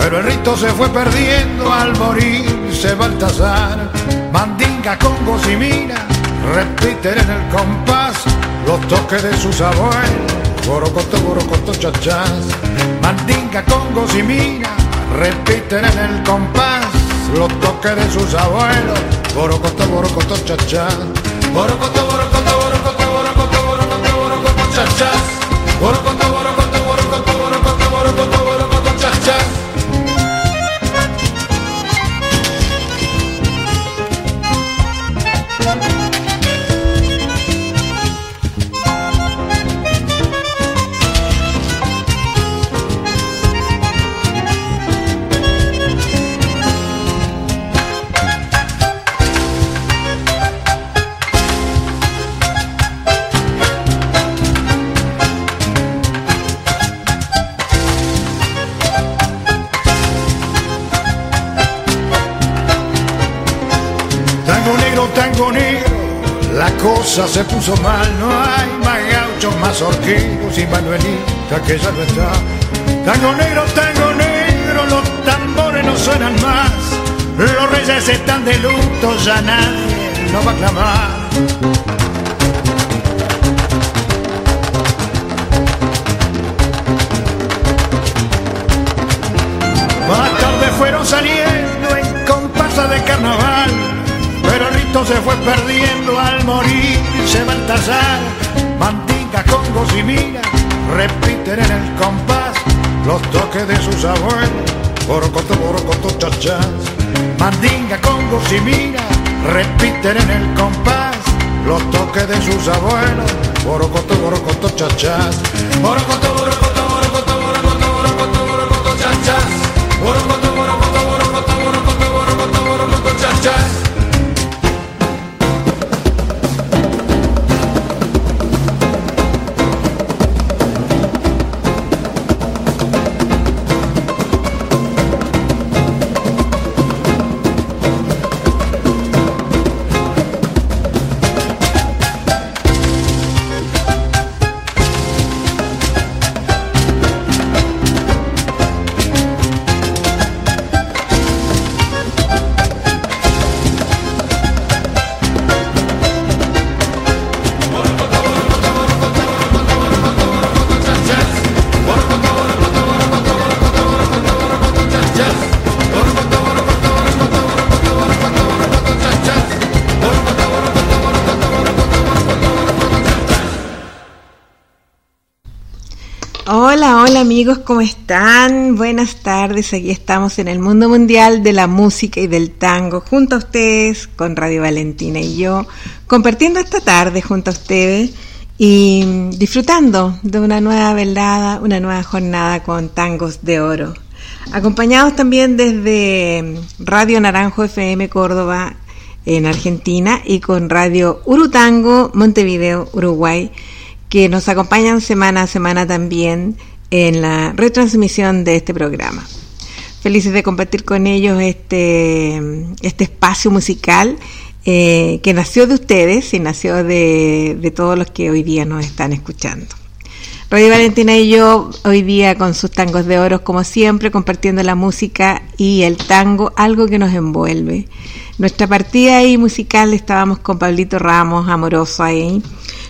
pero el rito se fue perdiendo al morirse Baltasar. Mandinga, congos y mina repiten en el compás los toques de sus abuelos. Borocoto, borocoto, chachás. Mandinga, congos y mina repiten en el compás los toques de sus abuelos. Borocoto, borocoto, chachás. Borocoto, borocoto, borocoto, borocoto, borocoto, borocoto, chachás. Borocoto, borocoto, borocoto, borocoto, borocoto, borocoto, chachás. Se puso mal, no hay más gauchos, más horquillos y Manuelita que ya no está. Tango negro, tango negro, los tambores no suenan más, los reyes están de luto, ya nadie no va a clamar. Más tarde fueron saliendo en comparsa de carnaval, pero el rito se fue perdiendo al morir se Baltasar. Mandinga, congos y repiten en el compás los toques de sus abuelos. Borocoto, borocoto, chachás. Mandinga, congos y mina repiten en el compás los toques de sus abuelos. Borocoto, borocoto, chachás. Borocoto, borocoto, borocoto, borocoto, borocoto, borocoto. Borocoto, borocoto, Hola, amigos, ¿cómo están? Buenas tardes, aquí estamos en el mundo mundial de la música y del tango, junto a ustedes, con Radio Valentina y yo, compartiendo esta tarde junto a ustedes y disfrutando de una nueva velada, una nueva jornada con tangos de oro. Acompañados también desde Radio Naranjo FM Córdoba en Argentina y con Radio Urutango Montevideo, Uruguay que nos acompañan semana a semana también en la retransmisión de este programa. Felices de compartir con ellos este, este espacio musical eh, que nació de ustedes y nació de, de todos los que hoy día nos están escuchando. Radio Valentina y yo hoy día con sus tangos de oro, como siempre, compartiendo la música y el tango, algo que nos envuelve. Nuestra partida ahí musical estábamos con Pablito Ramos, amoroso ahí,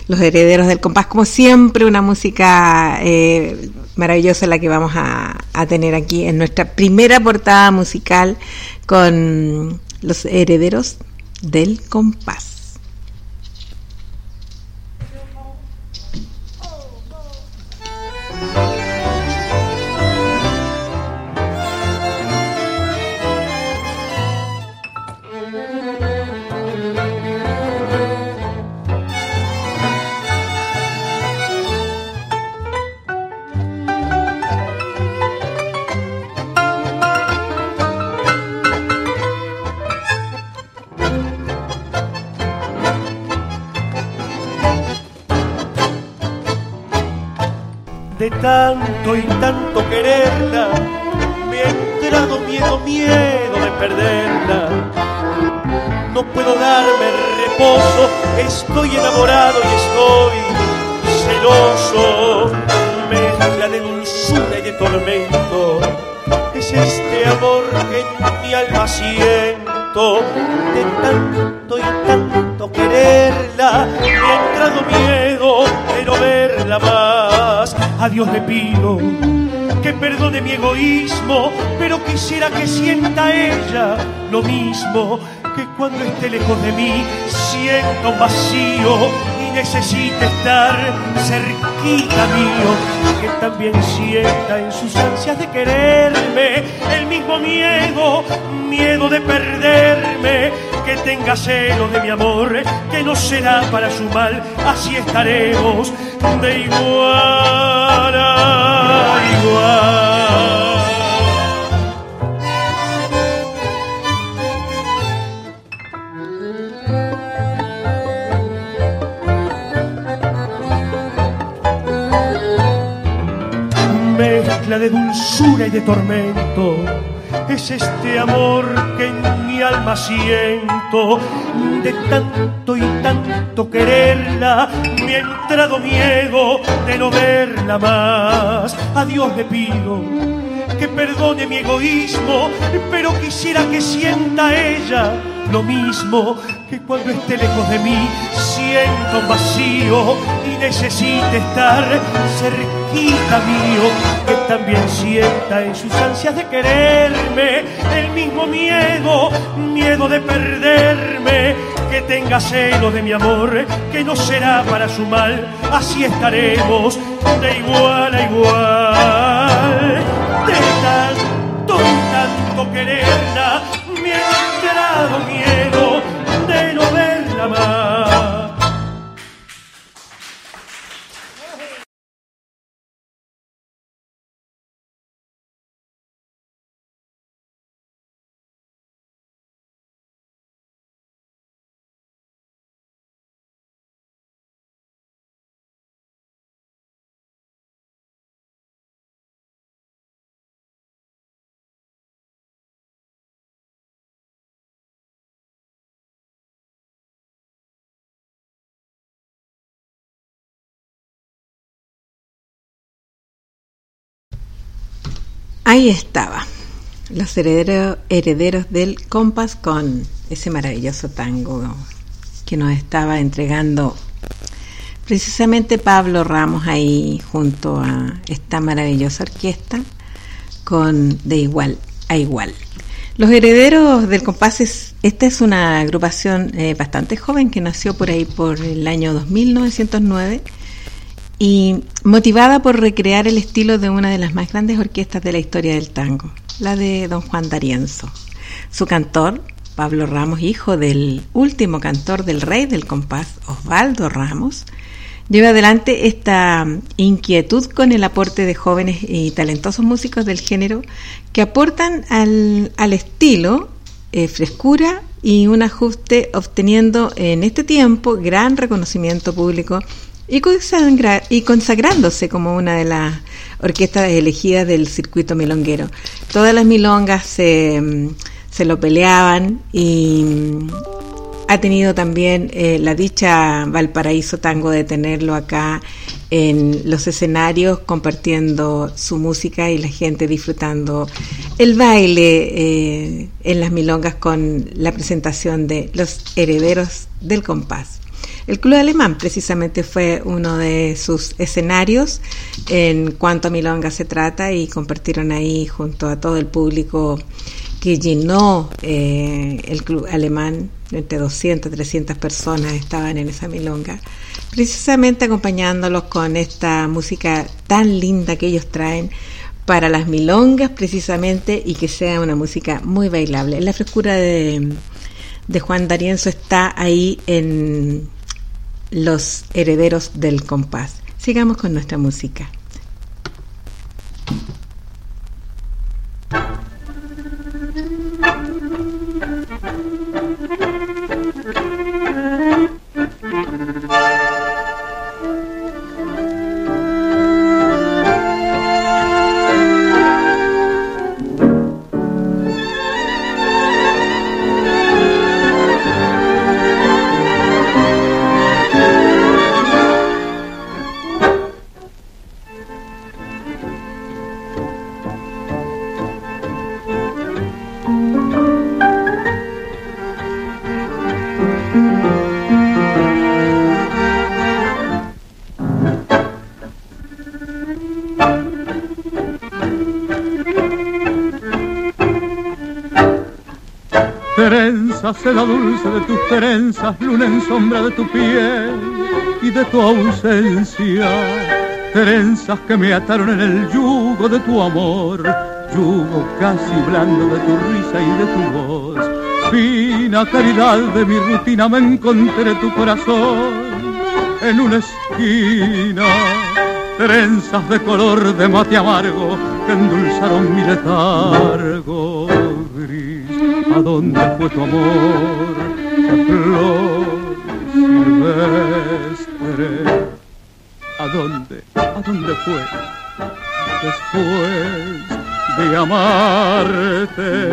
los herederos del compás, como siempre, una música eh, maravillosa la que vamos a, a tener aquí en nuestra primera portada musical con los herederos del compás. Tanto y tanto quererla, me ha entrado miedo, miedo de perderla. No puedo darme reposo, estoy enamorado y estoy celoso. Mezcla de dulzura y de tormento, es este amor que en mi alma siento. De tanto y tanto quererla, me ha entrado miedo de no verla más. A Dios le pido que perdone mi egoísmo, pero quisiera que sienta ella lo mismo que cuando esté lejos de mí siento un vacío y necesite estar cerquita mío, que también sienta en sus ansias de quererme el mismo miedo, miedo de perderme, que tenga celo de mi amor, que no será para su mal, así estaremos de igual a igual. De dulzura y de tormento. Es este amor que en mi alma siento, de tanto y tanto quererla, me ha entrado miedo de no verla más. A Dios le pido que perdone mi egoísmo, pero quisiera que sienta ella lo mismo que cuando esté lejos de mí. Siento un vacío y necesite estar cerquita mío, que también sienta en sus ansias de quererme el mismo miedo, miedo de perderme, que tenga celo de mi amor, que no será para su mal, así estaremos de igual a igual, de tanto, tanto quererla, miedo de no verla más. Ahí estaba, los herederos, del compás con ese maravilloso tango que nos estaba entregando precisamente Pablo Ramos ahí junto a esta maravillosa orquesta con de igual a igual. Los herederos del compás, es, esta es una agrupación eh, bastante joven que nació por ahí por el año 2909 y motivada por recrear el estilo de una de las más grandes orquestas de la historia del tango, la de don Juan D'Arienzo. Su cantor, Pablo Ramos, hijo del último cantor del rey del compás, Osvaldo Ramos, lleva adelante esta inquietud con el aporte de jóvenes y talentosos músicos del género que aportan al, al estilo eh, frescura y un ajuste obteniendo en este tiempo gran reconocimiento público y, consagra, y consagrándose como una de las orquestas elegidas del circuito milonguero. Todas las milongas se, mm, se lo peleaban y mm, ha tenido también eh, la dicha Valparaíso Tango de tenerlo acá en los escenarios compartiendo su música y la gente disfrutando el baile eh, en las milongas con la presentación de los herederos del compás. El Club Alemán precisamente fue uno de sus escenarios en cuanto a Milonga se trata y compartieron ahí junto a todo el público que llenó eh, el Club Alemán, entre 200, 300 personas estaban en esa Milonga, precisamente acompañándolos con esta música tan linda que ellos traen para las milongas precisamente y que sea una música muy bailable. La frescura de, de Juan D'Arienzo está ahí en los herederos del compás. Sigamos con nuestra música. Brisa, seda dulce de tus trenzas, luna en sombra de tu piel y de tu ausencia. Trenzas que me ataron en el yugo de tu amor, yugo casi blando de tu risa y de tu voz. Fina caridad de mi rutina me encontré tu corazón en una esquina. Trenzas de color de mate amargo que endulzaron mi letargo gris. ¿A dónde fue tu amor? ¡Qué flor silvestre! ¿A dónde? ¿A dónde fue? Después de amarte,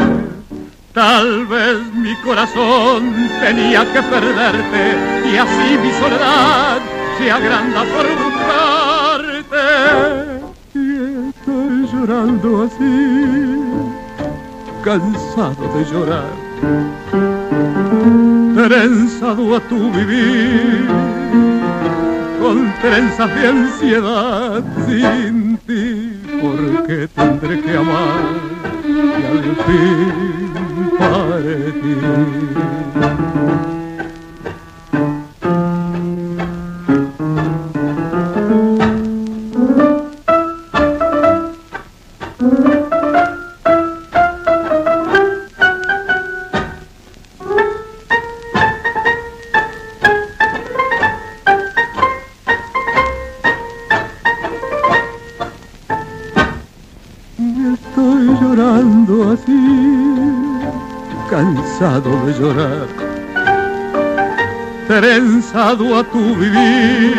tal vez mi corazón tenía que perderte y así mi soledad se agranda por buscarte. Y estoy llorando así, cansado de llorar, trenzado a tu vivir con trenzas de ansiedad sin ti, porque tendré que amar y al fin partir. Llorar, trenzado a tu vivir,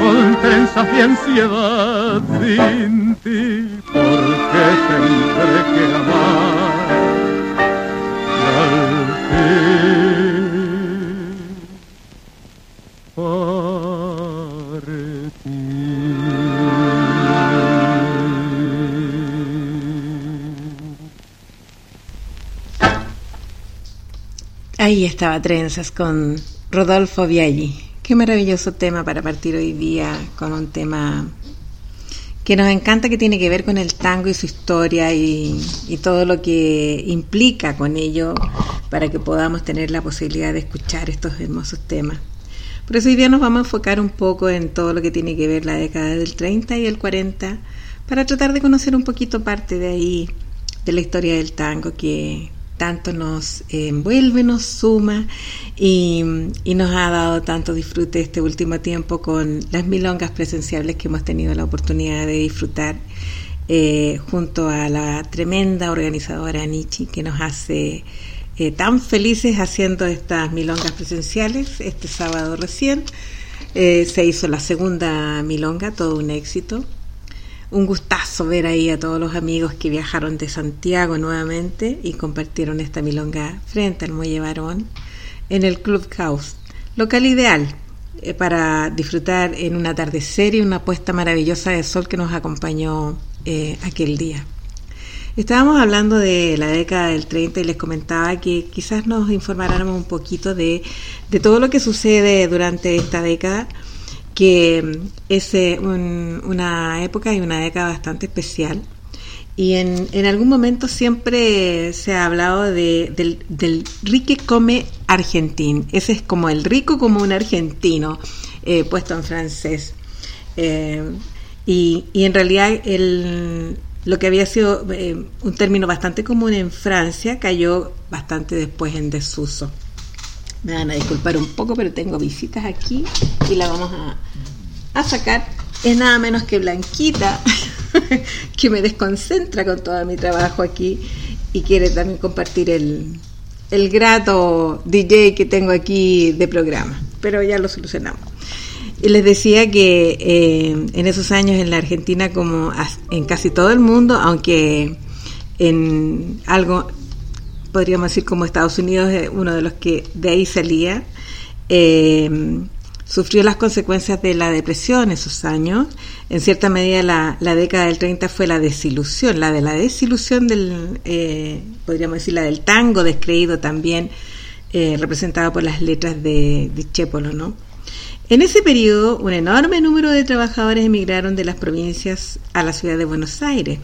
con trenzas de ansiedad sin ti, porque tendré que amar estaba Trenzas con Rodolfo Viaggi. Qué maravilloso tema para partir hoy día con un tema que nos encanta que tiene que ver con el tango y su historia y, todo lo que implica con ello para que podamos tener la posibilidad de escuchar estos hermosos temas. Por eso hoy día nos vamos a enfocar un poco en todo lo que tiene que ver la década del 30 y el 40 para tratar de conocer un poquito parte de ahí de la historia del tango que tanto nos envuelve, nos suma y, nos ha dado tanto disfrute este último tiempo con las milongas presenciables que hemos tenido la oportunidad de disfrutar eh, junto a la tremenda organizadora Nietzsche que nos hace eh, tan felices haciendo estas milongas presenciales. Este sábado recién eh, se hizo la segunda milonga, todo un éxito un gustazo ver ahí a todos los amigos que viajaron de Santiago nuevamente y compartieron esta milonga frente al Muelle Barón en el Club House, local ideal eh, para disfrutar en un atardecer y una puesta maravillosa de sol que nos acompañó eh, aquel día. Estábamos hablando de la década del 30 y les comentaba que quizás nos informáramos un poquito de, de todo lo que sucede durante esta década que es eh, una época y una década bastante especial. Y en, en algún momento siempre se ha hablado de, del, del rique come argentín. Ese es como el rico como un argentino, eh, puesto en francés. Eh, y, y, en realidad el, lo que había sido un término bastante común en Francia cayó bastante después en desuso. Me van a disculpar un poco, pero tengo visitas aquí y la vamos a, sacar. Es nada menos que Blanquita, que me desconcentra con todo mi trabajo aquí y quiere también compartir el, el grato DJ que tengo aquí de programa. Pero ya lo solucionamos. Y les decía que eh, en esos años en la Argentina, como en casi todo el mundo, aunque en algo podríamos decir como Estados Unidos es uno de los que de ahí salía, eh, sufrió las consecuencias de la depresión esos años. En cierta medida la, década del 30 fue la desilusión, la de la desilusión del, eh, podríamos decir, la del tango descreído también, eh, representado por las letras de, de Chépolo, ¿no? En ese periodo, un enorme número de trabajadores emigraron de las provincias a la ciudad de Buenos Aires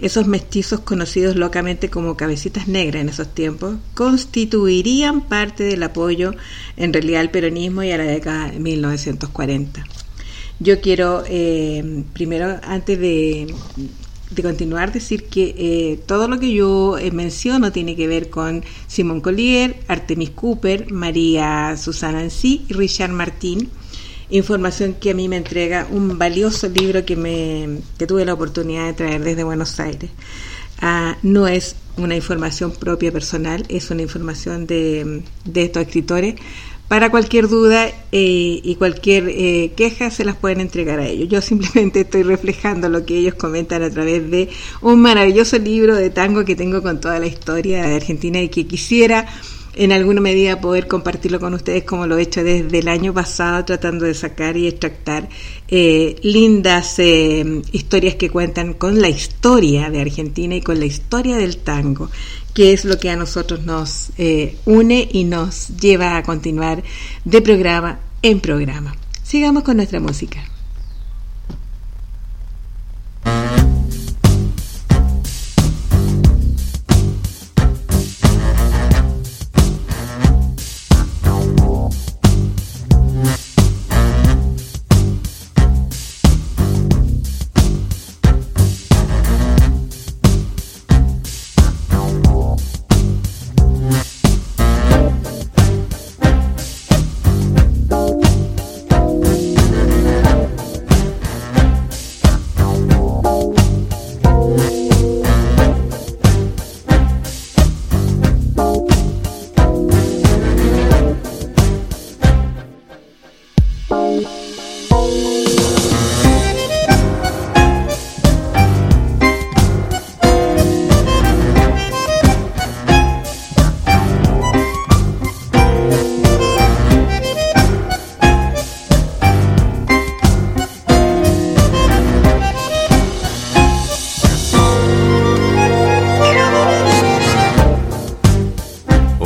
esos mestizos conocidos locamente como cabecitas negras en esos tiempos, constituirían parte del apoyo en realidad al peronismo y a la década de 1940. Yo quiero, eh, primero, antes de, continuar, decir que eh, todo lo que yo eh, menciono tiene que ver con Simón Collier, Artemis Cooper, María Susana Ancí y Richard Martín información que a mí me entrega un valioso libro que, me, que tuve la oportunidad de traer desde Buenos Aires. Ah, no es una información propia personal, es una información de, de estos escritores. Para cualquier duda eh, y cualquier eh, queja se las pueden entregar a ellos. Yo simplemente estoy reflejando lo que ellos comentan a través de un maravilloso libro de tango que tengo con toda la historia de Argentina y que quisiera en alguna medida poder compartirlo con ustedes como lo he hecho desde el año pasado, tratando de sacar y extractar eh, lindas eh, historias que cuentan con la historia de Argentina y con la historia del tango, que es lo que a nosotros nos eh, une y nos lleva a continuar de programa en programa. Sigamos con nuestra música.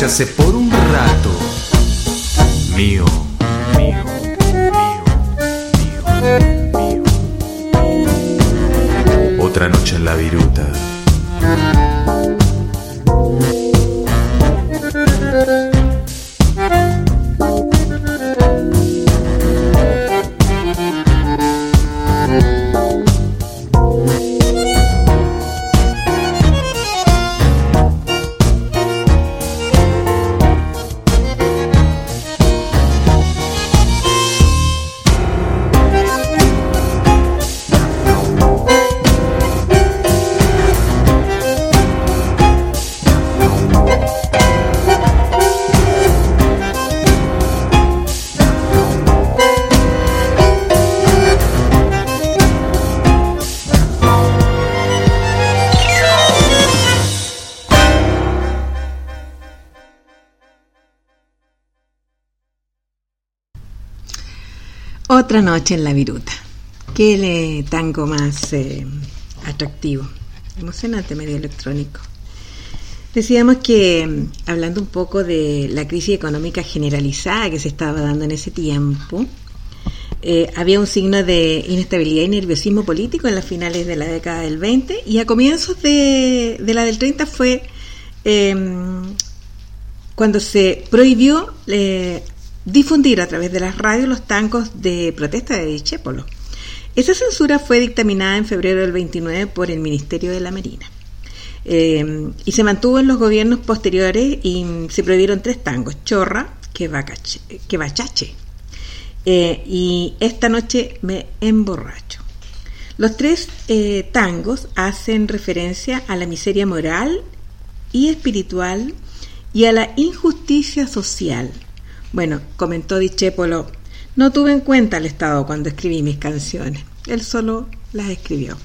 era ajeno Otra noche en la viruta. Qué tango más eh, atractivo, emocionante medio electrónico. Decíamos que, mm, hablando un poco de la crisis económica generalizada que se estaba dando en ese tiempo, eh, había un signo de inestabilidad y nerviosismo político en las finales de la década del 20 y a comienzos de, la del 30 fue em, cuando se prohibió eh, difundir a través de las radios los tangos de protesta de Dichépolo. Esa censura fue dictaminada en febrero del 29 por el Ministerio de la Marina. Eh, y se mantuvo en los gobiernos posteriores y se prohibieron tres tangos, Chorra, que bachache eh, y esta noche me emborracho. Los tres eh, tangos hacen referencia a la miseria moral y espiritual y a la injusticia social. Bueno, comentó Dichépolo, no tuve en cuenta el Estado cuando escribí mis canciones, él solo las escribió.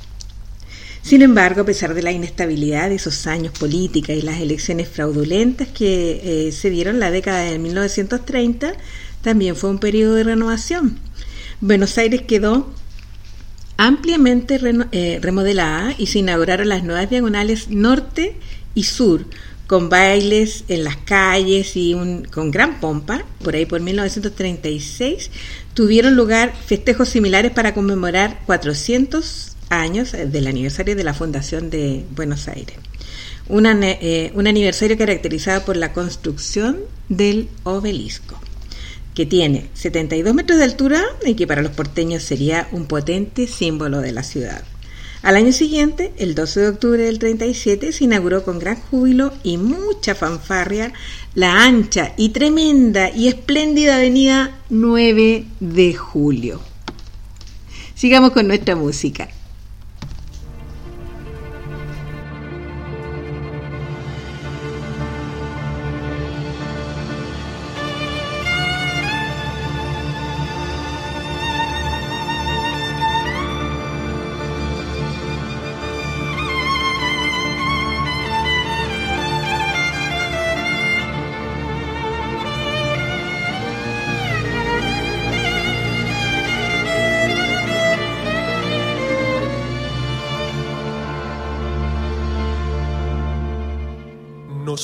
Sin embargo, a pesar de la inestabilidad de esos años políticos y las elecciones fraudulentas que eh, se dieron en la década de 1930, también fue un periodo de renovación. Buenos Aires quedó ampliamente eh, remodelada y se inauguraron las nuevas diagonales norte y sur, con bailes en las calles y con gran pompa. Por ahí por 1936 tuvieron lugar festejos similares para conmemorar 400 años del aniversario de la fundación de Buenos Aires. Eh, un aniversario caracterizado por la construcción del obelisco, que tiene 72 metros de altura y que para los porteños sería un potente símbolo de la ciudad. Al año siguiente, el 12 de octubre del 37, se inauguró con gran júbilo y mucha fanfarria la ancha y tremenda y espléndida avenida 9 de julio. Sigamos con nuestra música.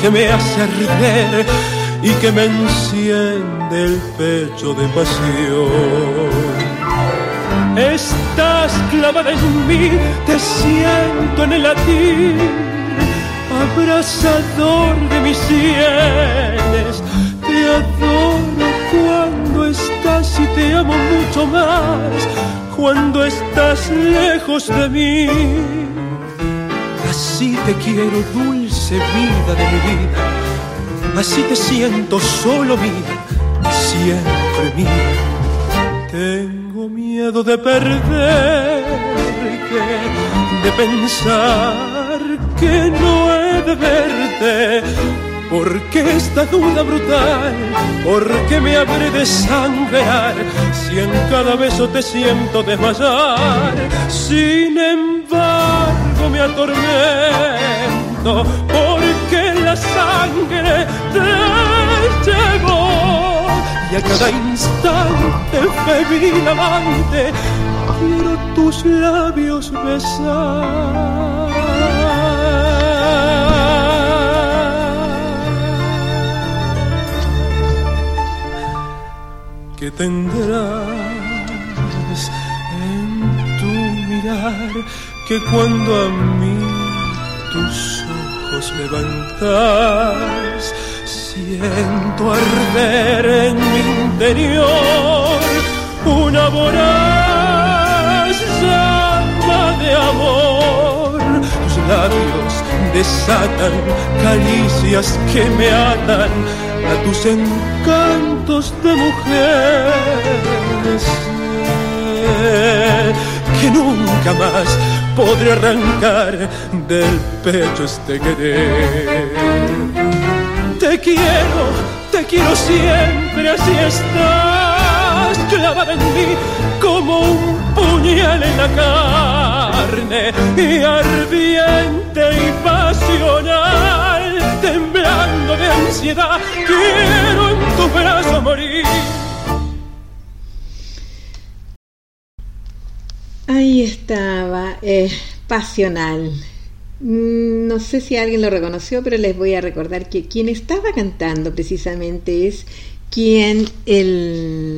Que me hace arder y que me enciende el pecho de pasión. Estás clavada en mí, te siento en el latir, abrazador de mis sienes. Te adoro cuando estás y te amo mucho más cuando estás lejos de mí. Así te quiero, dulce de mi vida. Así te siento solo mía, siempre mía. Tengo miedo de perder, de pensar que no he de verte ¿Por qué esta duda brutal? ¿Por qué me habré de sangrar si en cada beso te siento desmayar? Sin embargo me atormento cada instante febril amante quiero tus labios besar. que tendrás en tu mirar que cuando a mí tus ojos levantas siento arder en mi interior una voraz llama de amor tus labios desatan caricias que me atan a tus encantos de mujer. Que nunca más podré arrancar del pecho este querer. Te quiero, te quiero siempre, así estás, clavada en mí como un puñal en la carne y ardiente y pasional, temblando de ansiedad, quiero en tu brazo morir. Ahí estaba, eh, pasional. Mm, no sé si alguien lo reconoció, pero les voy a recordar que quien estaba cantando precisamente es quien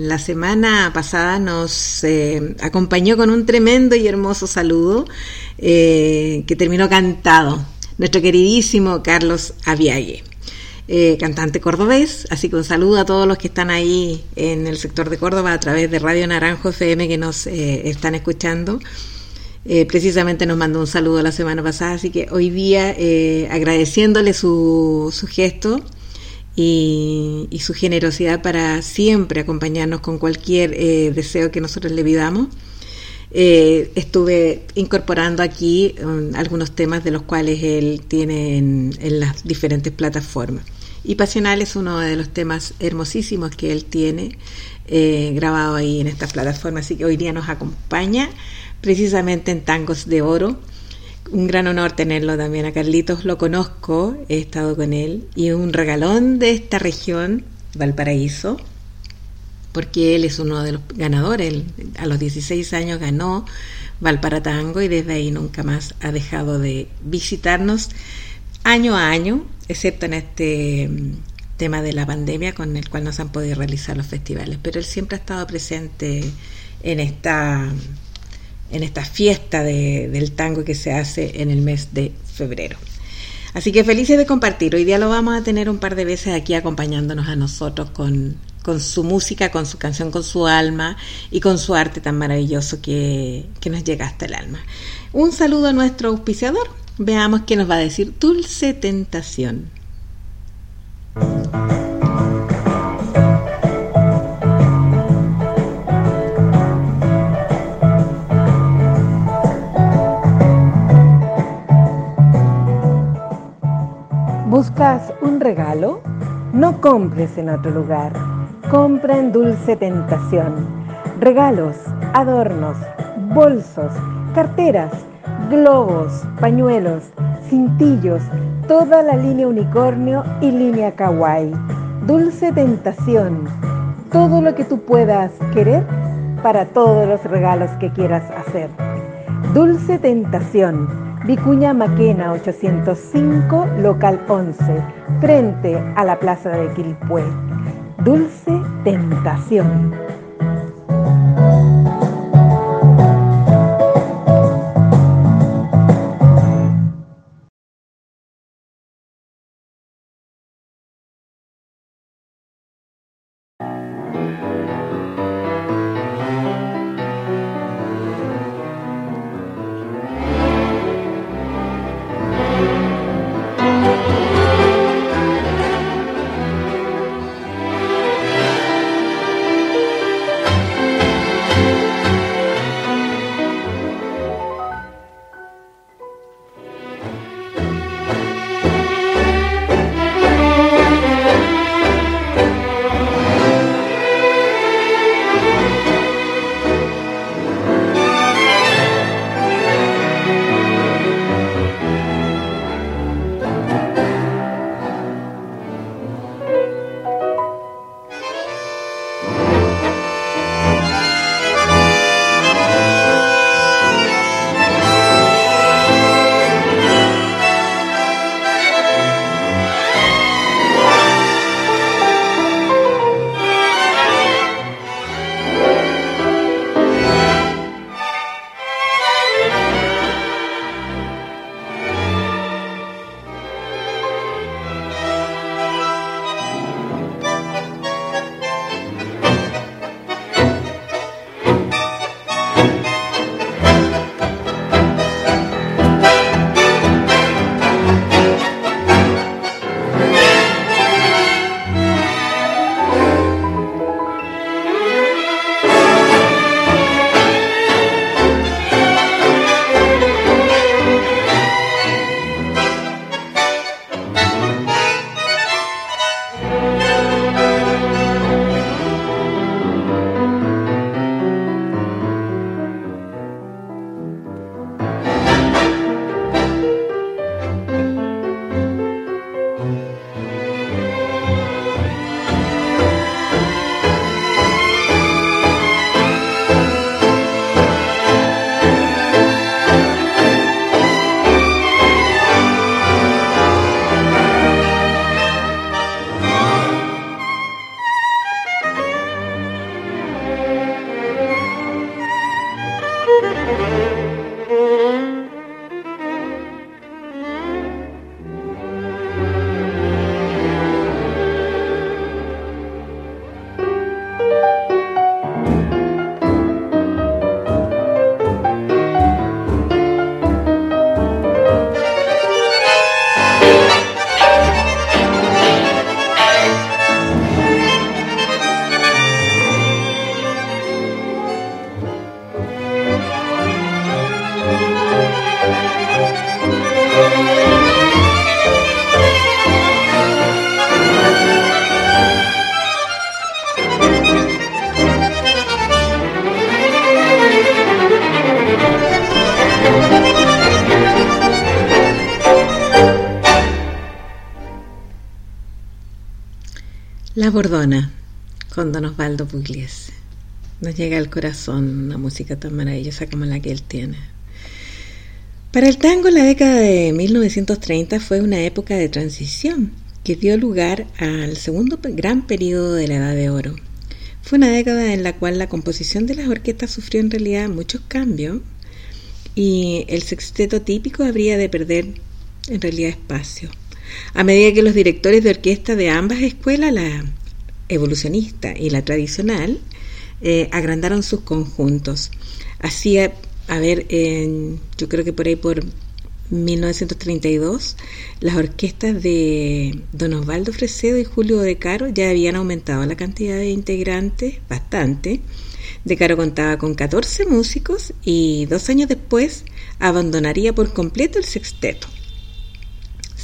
la semana pasada nos eh, acompañó con un tremendo y hermoso saludo eh, que terminó cantado, nuestro queridísimo Carlos Aviague. Eh, cantante cordobés, así que un saludo a todos los que están ahí en el sector de Córdoba a través de Radio Naranjo FM que nos están escuchando. Precisamente nos mandó un saludo la semana pasada, así que hoy día agradeciéndole su, gesto, y, su generosidad para siempre acompañarnos con cualquier eh, deseo que nosotros le pidamos. Eh, estuve incorporando aquí um, algunos temas de los cuales él tiene en, las diferentes plataformas. Y Pasional es uno de los temas hermosísimos que él tiene eh, grabado ahí en estas plataformas. Así que hoy día nos acompaña precisamente en Tangos de Oro. Un gran honor tenerlo también a Carlitos, lo conozco, he estado con él, y un regalón de esta región, Valparaíso, porque él es uno de los ganadores, a los 16 años ganó Valparatango y desde ahí nunca más ha dejado de visitarnos año a año, excepto en este mm, tema de la pandemia con el cual no se han podido realizar los festivales, pero él siempre ha estado presente en esta en esta fiesta del tango que se hace en el mes de febrero. Así que felices de compartir. Hoy día lo vamos a tener un par de veces aquí acompañándonos a nosotros con, con su música, con su canción, con su alma y con su arte tan maravilloso que, que nos llega hasta el alma. Un saludo a nuestro auspiciador. Veamos qué nos va a decir Dulce Tentación. ¿Buscas un regalo? No compres en otro lugar. Compra en Dulce Tentación. Regalos, adornos, bolsos, carteras, globos, pañuelos, cintillos, toda la línea unicornio y línea kawaii. Dulce Tentación. Todo lo que tú puedas querer para todos los regalos que quieras hacer. Dulce Tentación Vicuña Maquena 805, local 11, frente a la plaza de Quilpué. Dulce Tentación. La Bordona, con Don Osvaldo Pugliese. Nos llega al corazón una música tan maravillosa como la que él tiene. Para el tango, la década de 1930 fue una época de transición que dio lugar al segundo gran periodo de la Edad de Oro. Fue una década en la cual la composición de las orquestas sufrió en realidad muchos cambios y el sexteto típico habría de perder en realidad espacio. A medida que los directores de orquesta de ambas escuelas, la evolucionista y la tradicional, eh, agrandaron sus conjuntos. Así, a, ver, yo creo que por ahí por 1932, las orquestas de Don Osvaldo Fresedo y Julio De Caro ya habían aumentado la cantidad de integrantes bastante. De Caro contaba con 14 músicos y dos años después abandonaría por completo el sexteto.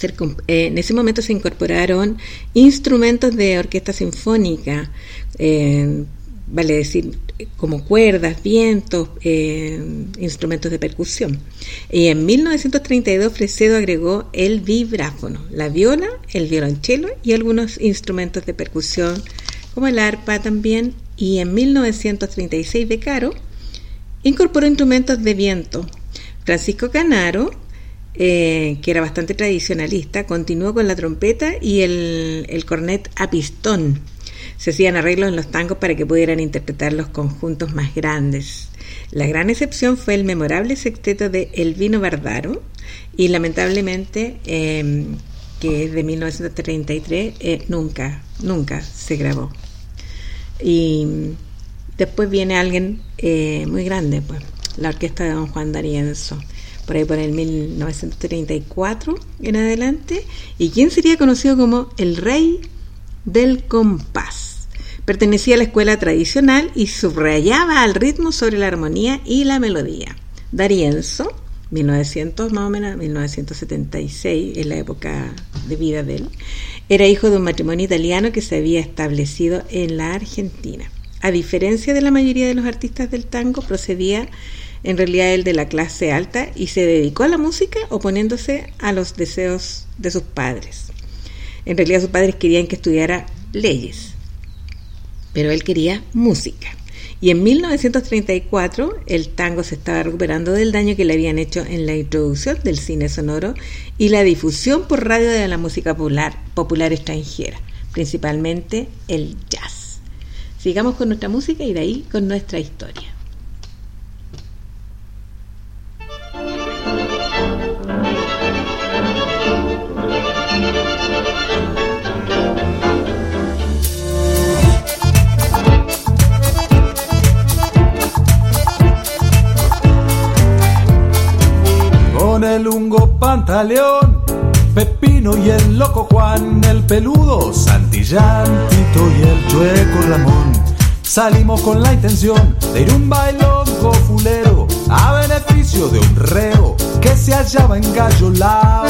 Eh, en ese momento se incorporaron instrumentos de orquesta sinfónica, eh, vale decir, como cuerdas, vientos, eh, instrumentos de percusión. Y en 1932 Fresedo agregó el vibráfono, la viola, el violonchelo y algunos instrumentos de percusión, como el arpa también. Y en 1936 De Caro incorporó instrumentos de viento. Francisco Canaro eh, que era bastante tradicionalista, continuó con la trompeta y el, cornet a pistón. Se hacían arreglos en los tangos para que pudieran interpretar los conjuntos más grandes. La gran excepción fue el memorable sexteto de Elvino Bardaro y lamentablemente, em, que es de 1933, eh, nunca, nunca se grabó. Y después viene alguien eh, muy grande, pues, la orquesta de don Juan D'Arienzo por ahí por el 1934 en adelante, y quien sería conocido como el rey del compás. Pertenecía a la escuela tradicional y subrayaba al ritmo sobre la armonía y la melodía. D'Arienzo, 1900 más o menos, 1976, en la época de vida de él, era hijo de un matrimonio italiano que se había establecido en la Argentina. A diferencia de la mayoría de los artistas del tango, procedía en realidad él de la clase alta y se dedicó a la música oponiéndose a los deseos de sus padres. En realidad sus padres querían que estudiara leyes, pero él quería música. Y en 1934 el tango se estaba recuperando del daño que le habían hecho en la introducción del cine sonoro y la difusión por radio de la música popular, popular extranjera, principalmente el jazz. Sigamos con nuestra música y de ahí con nuestra historia. El hungo pantaleón, Pepino y el loco Juan, el peludo Santillán, Tito y el chueco Ramón. Salimos con la intención de ir un bailongo fulero a beneficio de un reo que se hallaba en Gallolao.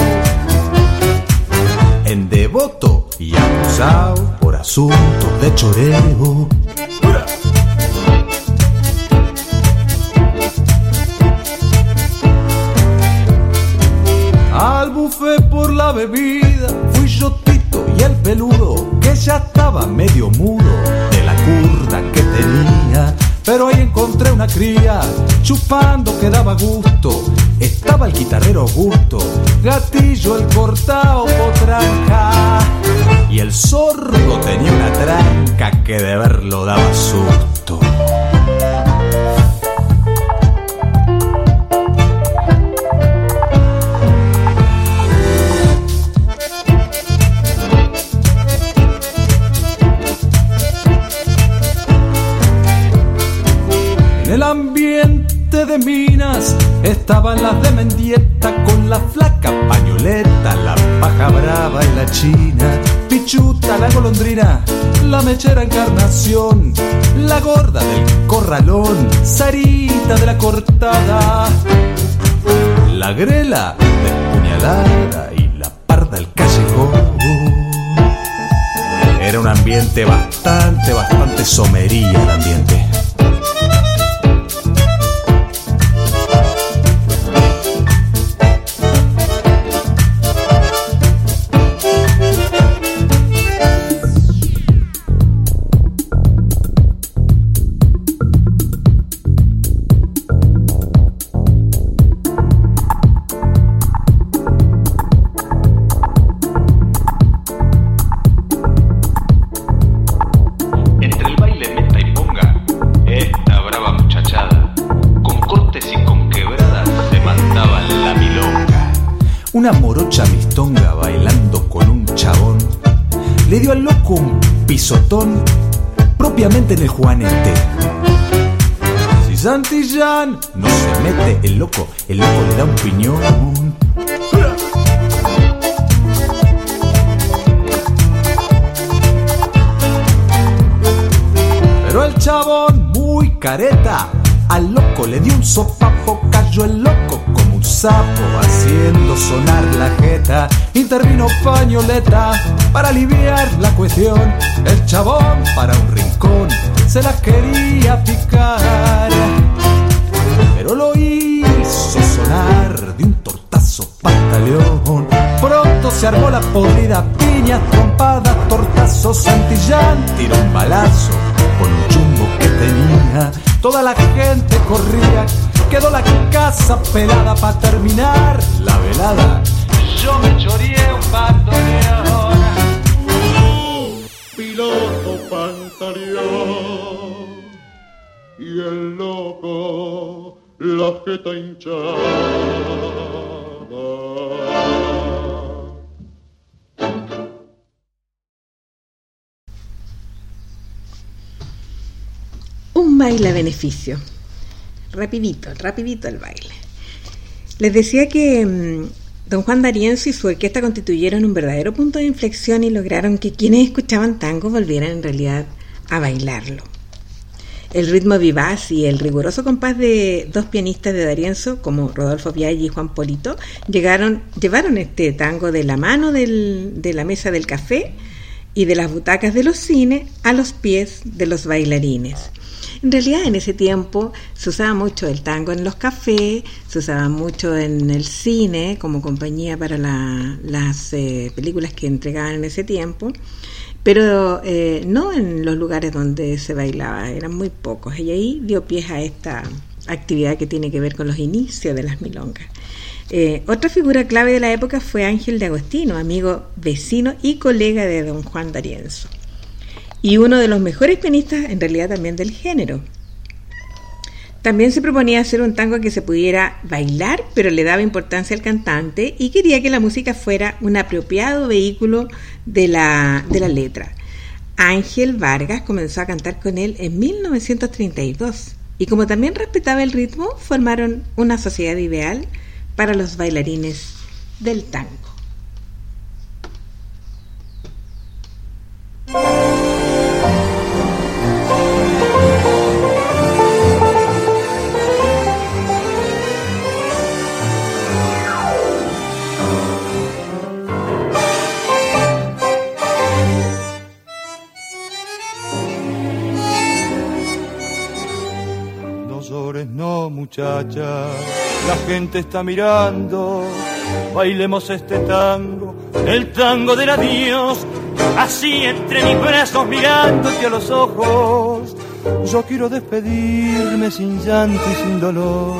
En devoto y acusado por asuntos de choreo. Medio mudo de la curda que tenía. Pero ahí encontré una cría, chupando que daba gusto. Estaba el guitarrero Augusto, gatillo el cortado potranca. Y el sordo tenía una tranca que de verlo daba susto. Golondrina, la mechera encarnación, la gorda del corralón, Sarita de la cortada, la grela puñalada y la parda del callejón. Era un ambiente bastante, bastante somería el ambiente. Juanete. Si Santillán no se mete el loco, el loco le da un piñón. Pero el chabón, muy careta, al loco le dio un sopapo, cayó el loco como un sapo, haciendo sonar la jeta. Intervino pañoleta para aliviar la cuestión. El chabón para un rincón se la quería picar, pero lo hizo sonar de un tortazo pantaleón. Pronto se armó la podrida piña, trompada, tortazo, Santillán tiró un balazo con un chumbo que tenía. Toda la gente corría, quedó la casa pelada para terminar la velada. Yo me choreé un bandoneón. Un baile a beneficio. Rapidito, rapidito el baile. Les decía que mm, don Juan D'Arienzo y su orquesta constituyeron un verdadero punto de inflexión y lograron que quienes escuchaban tango volvieran en realidad a bailarlo. El ritmo vivaz y el riguroso compás de dos pianistas de D'Arienzo, como Rodolfo Viaggi y Juan Polito, llegaron, llevaron este tango de la mano de la mesa del café y de las butacas de los cines a los pies de los bailarines. En realidad en ese tiempo se usaba mucho el tango en los cafés, se usaba mucho en el cine como compañía para la- las eh, películas que entregaban en ese tiempo, pero eh, no en los lugares donde se bailaba, eran muy pocos. Y ahí dio pie a esta actividad que tiene que ver con los inicios de las milongas. Eh, otra figura clave de la época fue Ángel de Agostino, amigo, vecino y colega de don Juan D'Arienzo y uno de los mejores pianistas en realidad también del género. También se proponía hacer un tango que se pudiera bailar, pero le daba importancia al cantante y quería que la música fuera un apropiado vehículo de la, de la letra. Ángel Vargas comenzó a cantar con él en 1932 y como también respetaba el ritmo, formaron una sociedad ideal para los bailarines del tango. No muchacha, la gente está mirando. Bailemos este tango, el tango del adiós. Así entre mis brazos mirándote a los ojos. Yo quiero despedirme sin llanto y sin dolor.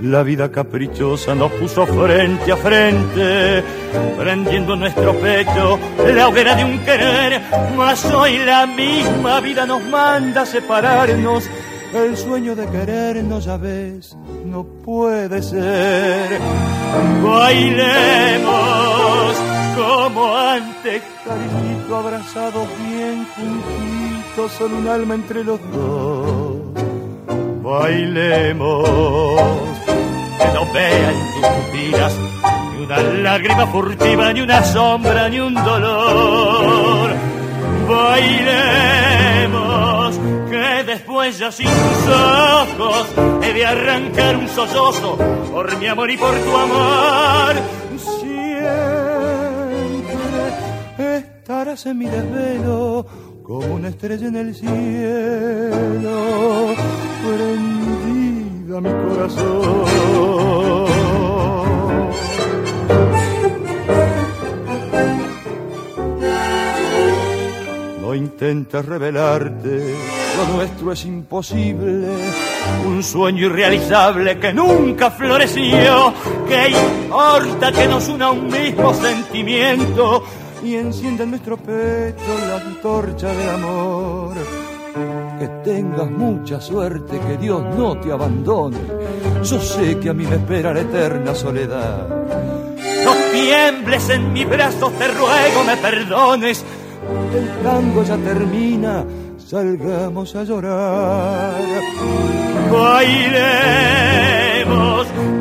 La vida caprichosa nos puso frente a frente, prendiendo en nuestro pecho la hoguera de un querer. Mas hoy la misma vida nos manda a separarnos. El sueño de querernos, ya ves, no puede ser. Bailemos como antes, cariñito, abrazados bien juntitos, solo un alma entre los dos. Bailemos, que no vean tus pupilas, ni una lágrima furtiva, ni una sombra, ni un dolor. Bailemos, que después ya sin tus ojos he de arrancar un sollozo por mi amor y por tu amor. Siempre estarás en mi desvelo como una estrella en el cielo, prendida mi corazón. No intentes revelarte, lo nuestro es imposible, un sueño irrealizable que nunca floreció. Que importa que nos una un mismo sentimiento y encienda en nuestro pecho la antorcha del amor? Que tengas mucha suerte, que Dios no te abandone. Yo sé que a mí me espera la eterna soledad. No tiembles en mis brazos, te ruego me perdones. El tango ya termina, salgamos a llorar. Bailemos,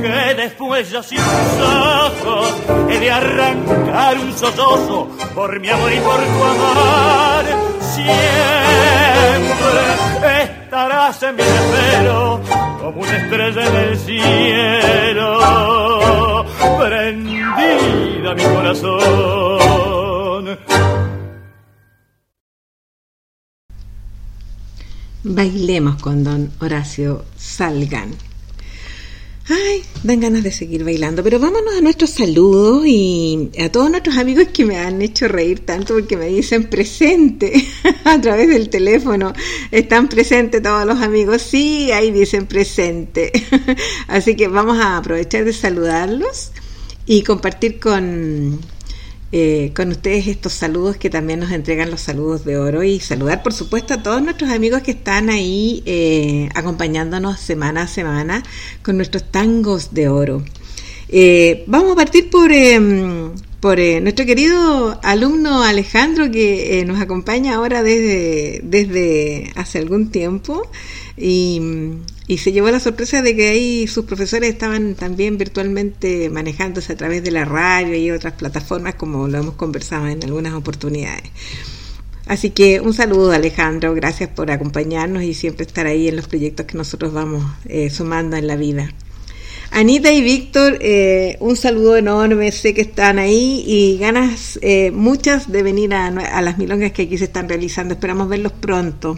que después ya sin ojos he de arrancar un sollozo por mi amor y por tu amor. Siempre estarás en mi espero como una estrella en el cielo, prendida mi corazón. Bailemos con don Horacio Salgan. Ay, dan ganas de seguir bailando, pero vámonos a nuestros saludos y a todos nuestros amigos que me han hecho reír tanto porque me dicen presente a través del teléfono. Están presentes todos los amigos, sí, ahí dicen presente. Así que vamos a aprovechar de saludarlos y compartir con, eh, con ustedes estos saludos que también nos entregan los saludos de oro y saludar por supuesto a todos nuestros amigos que están ahí eh, acompañándonos semana a semana con nuestros tangos de oro. Eh, vamos a partir por, em, por nuestro querido alumno Alejandro que nos acompaña ahora desde, desde hace algún tiempo y, y se llevó la sorpresa de que ahí sus profesores estaban también virtualmente manejándose a través de la radio y otras plataformas como lo hemos conversado en algunas oportunidades. Así que un saludo Alejandro, gracias por acompañarnos y siempre estar ahí en los proyectos que nosotros vamos eh, sumando en la vida. Anita y Víctor, eh, un saludo enorme, sé que están ahí y ganas eh, muchas de venir a, a las milongas que aquí se están realizando, esperamos verlos pronto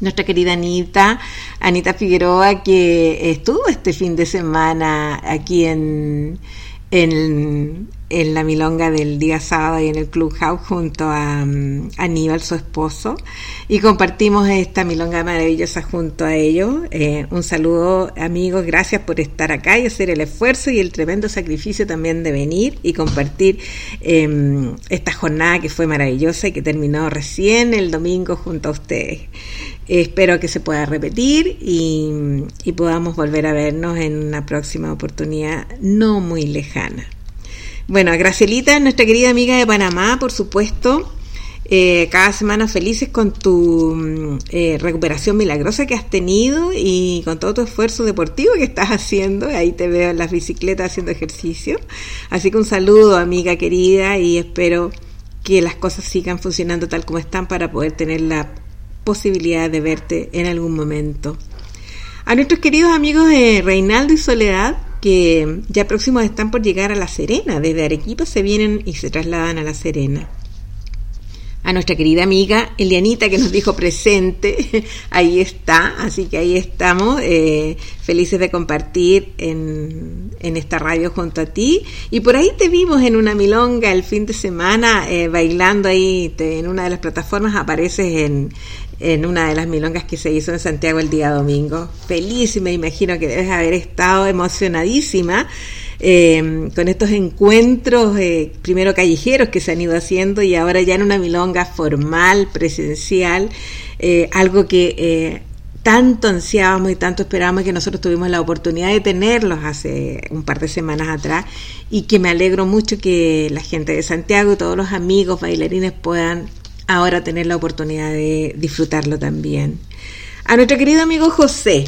nuestra querida Anita, Anita Figueroa, que estuvo este fin de semana aquí en, en, la milonga del día sábado y en el Clubhouse junto a um, Aníbal, su esposo, y compartimos esta milonga maravillosa junto a ellos. Eh, un saludo, amigos, gracias por estar acá y hacer el esfuerzo y el tremendo sacrificio también de venir y compartir em, esta jornada que fue maravillosa y que terminó recién el domingo junto a ustedes. Espero que se pueda repetir y, podamos volver a vernos en una próxima oportunidad no muy lejana. Bueno, a Gracielita, nuestra querida amiga de Panamá, por supuesto, eh, cada semana felices con tu mm, eh, recuperación milagrosa que has tenido y con todo tu esfuerzo deportivo que estás haciendo. Ahí te veo en las bicicletas haciendo ejercicio. Así que un saludo, amiga querida, y espero que las cosas sigan funcionando tal como están para poder tener la posibilidad de verte en algún momento. A nuestros queridos amigos de Reinaldo y Soledad, que ya próximos están por llegar a La Serena, desde Arequipa se vienen y se trasladan a La Serena a nuestra querida amiga Elianita que nos dijo presente, ahí está, así que ahí estamos, eh, felices de compartir en, en, esta radio junto a ti. Y por ahí te vimos en una milonga el fin de semana, eh, bailando ahí en una de las plataformas, apareces en, en una de las milongas que se hizo en Santiago el día domingo. Feliz y me imagino que debes haber estado emocionadísima eh, con estos encuentros, eh, primero callejeros que se han ido haciendo y ahora ya en una milonga formal, presencial, eh, algo que tanto ansiábamos y tanto esperábamos que nosotros tuvimos la oportunidad de tenerlos hace un par de semanas atrás y que me alegro mucho que la gente de Santiago y todos los amigos bailarines puedan ahora tener la oportunidad de disfrutarlo también. A nuestro querido amigo José,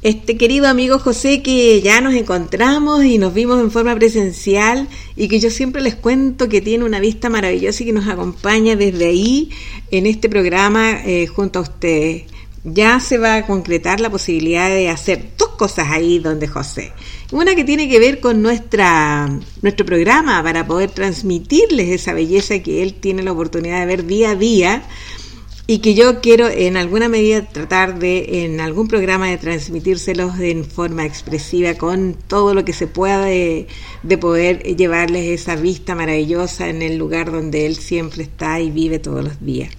este querido amigo José que ya nos encontramos y nos vimos en forma presencial y que yo siempre les cuento que tiene una vista maravillosa y que nos acompaña desde ahí en este programa eh, junto a ustedes. Ya se va a concretar la posibilidad de hacer dos cosas ahí donde José. Una que tiene que ver con nuestra, nuestro programa para poder transmitirles esa belleza que él tiene la oportunidad de ver día a día y que yo quiero en alguna medida tratar de en algún programa de transmitírselos en forma expresiva con todo lo que se pueda de, poder llevarles esa vista maravillosa en el lugar donde él siempre está y vive todos los días.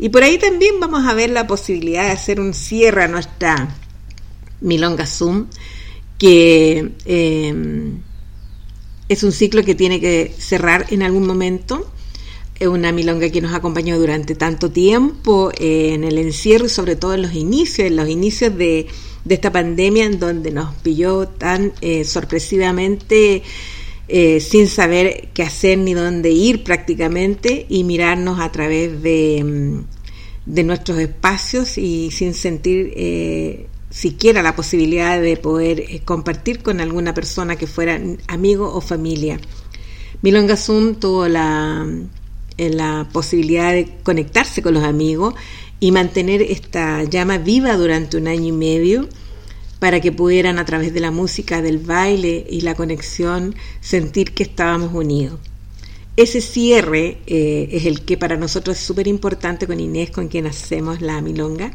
Y por ahí también vamos a ver la posibilidad de hacer un cierre a nuestra Milonga Zoom, que eh, es un ciclo que tiene que cerrar en algún momento. Es una milonga que nos acompañó durante tanto tiempo en el encierro y sobre todo en los inicios, en los inicios de, esta pandemia en donde nos pilló tan eh, sorpresivamente eh, sin saber qué hacer ni dónde ir prácticamente y mirarnos a través de, mm, de nuestros espacios y sin sentir eh, siquiera la posibilidad de poder eh, compartir con alguna persona que fuera amigo o familia. Milonga Zoom tuvo la, la posibilidad de conectarse con los amigos y mantener esta llama viva durante un año y medio para que pudieran a través de la música, del baile y la conexión sentir que estábamos unidos. Ese cierre eh, es el que para nosotros es súper importante con Inés, con quien hacemos la milonga,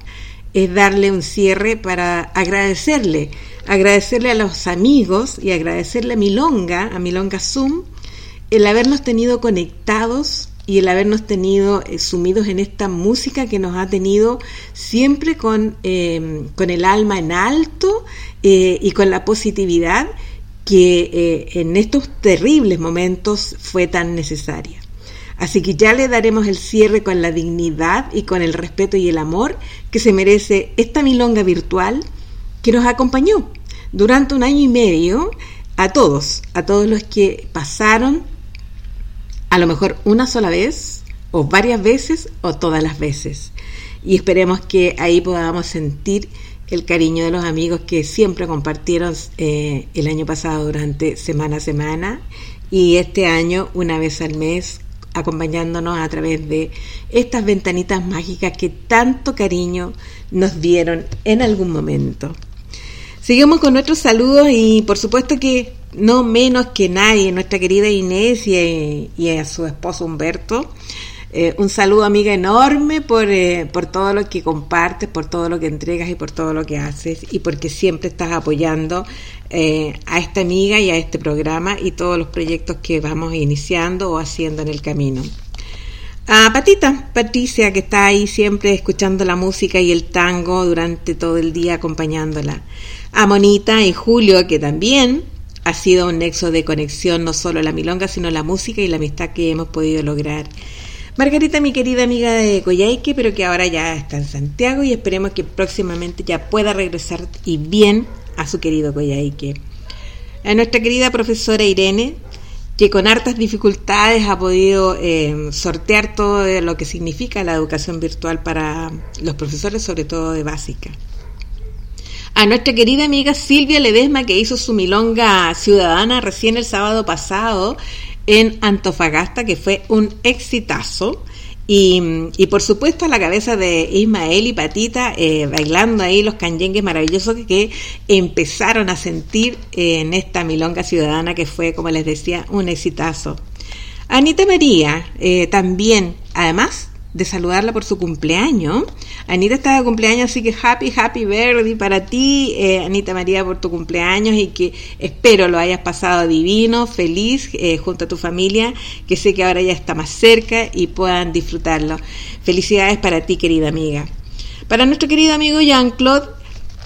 es darle un cierre para agradecerle, agradecerle a los amigos y agradecerle a Milonga, a Milonga Zoom, el habernos tenido conectados y el habernos tenido eh, sumidos en esta música que nos ha tenido siempre con, eh, con el alma en alto eh, y con la positividad que en estos terribles momentos fue tan necesaria. Así que ya le daremos el cierre con la dignidad y con el respeto y el amor que se merece esta milonga virtual que nos acompañó durante un año y medio a todos, a todos los que pasaron a lo mejor una sola vez o varias veces o todas las veces. Y esperemos que ahí podamos sentir el cariño de los amigos que siempre compartieron eh, el año pasado durante semana a semana y este año una vez al mes acompañándonos a través de estas ventanitas mágicas que tanto cariño nos dieron en algún momento. Seguimos con nuestros saludos y por supuesto que no menos que nadie, nuestra querida Inés y, a su esposo Humberto. Eh, un saludo amiga enorme por, eh, por todo lo que compartes, por todo lo que entregas y por todo lo que haces y porque siempre estás apoyando eh, a esta amiga y a este programa y todos los proyectos que vamos iniciando o haciendo en el camino. A Patita, Patricia, que está ahí siempre escuchando la música y el tango durante todo el día acompañándola. A Monita y Julio, que también ha sido un nexo de conexión, no solo la milonga, sino la música y la amistad que hemos podido lograr. Margarita, mi querida amiga de Coyhaique, pero que ahora ya está en Santiago y esperemos que próximamente ya pueda regresar y bien a su querido Coyhaique. A nuestra querida profesora Irene, que con hartas dificultades ha podido eh, sortear todo lo que significa la educación virtual para los profesores, sobre todo de básica a nuestra querida amiga Silvia Ledesma que hizo su milonga ciudadana recién el sábado pasado en Antofagasta, que fue un exitazo. Y, por supuesto a la cabeza de Ismael y Patita eh, bailando ahí los canyengues maravillosos que, empezaron a sentir en esta milonga ciudadana que fue, como les decía, un exitazo. Anita María eh, también, además de saludarla por su cumpleaños. Anita está de cumpleaños, así que happy, happy birthday para ti, eh, Anita María, por tu cumpleaños y que espero lo hayas pasado divino, feliz, eh, junto a tu familia, que sé que ahora ya está más cerca y puedan disfrutarlo. Felicidades para ti, querida amiga. Para nuestro querido amigo Jean-Claude,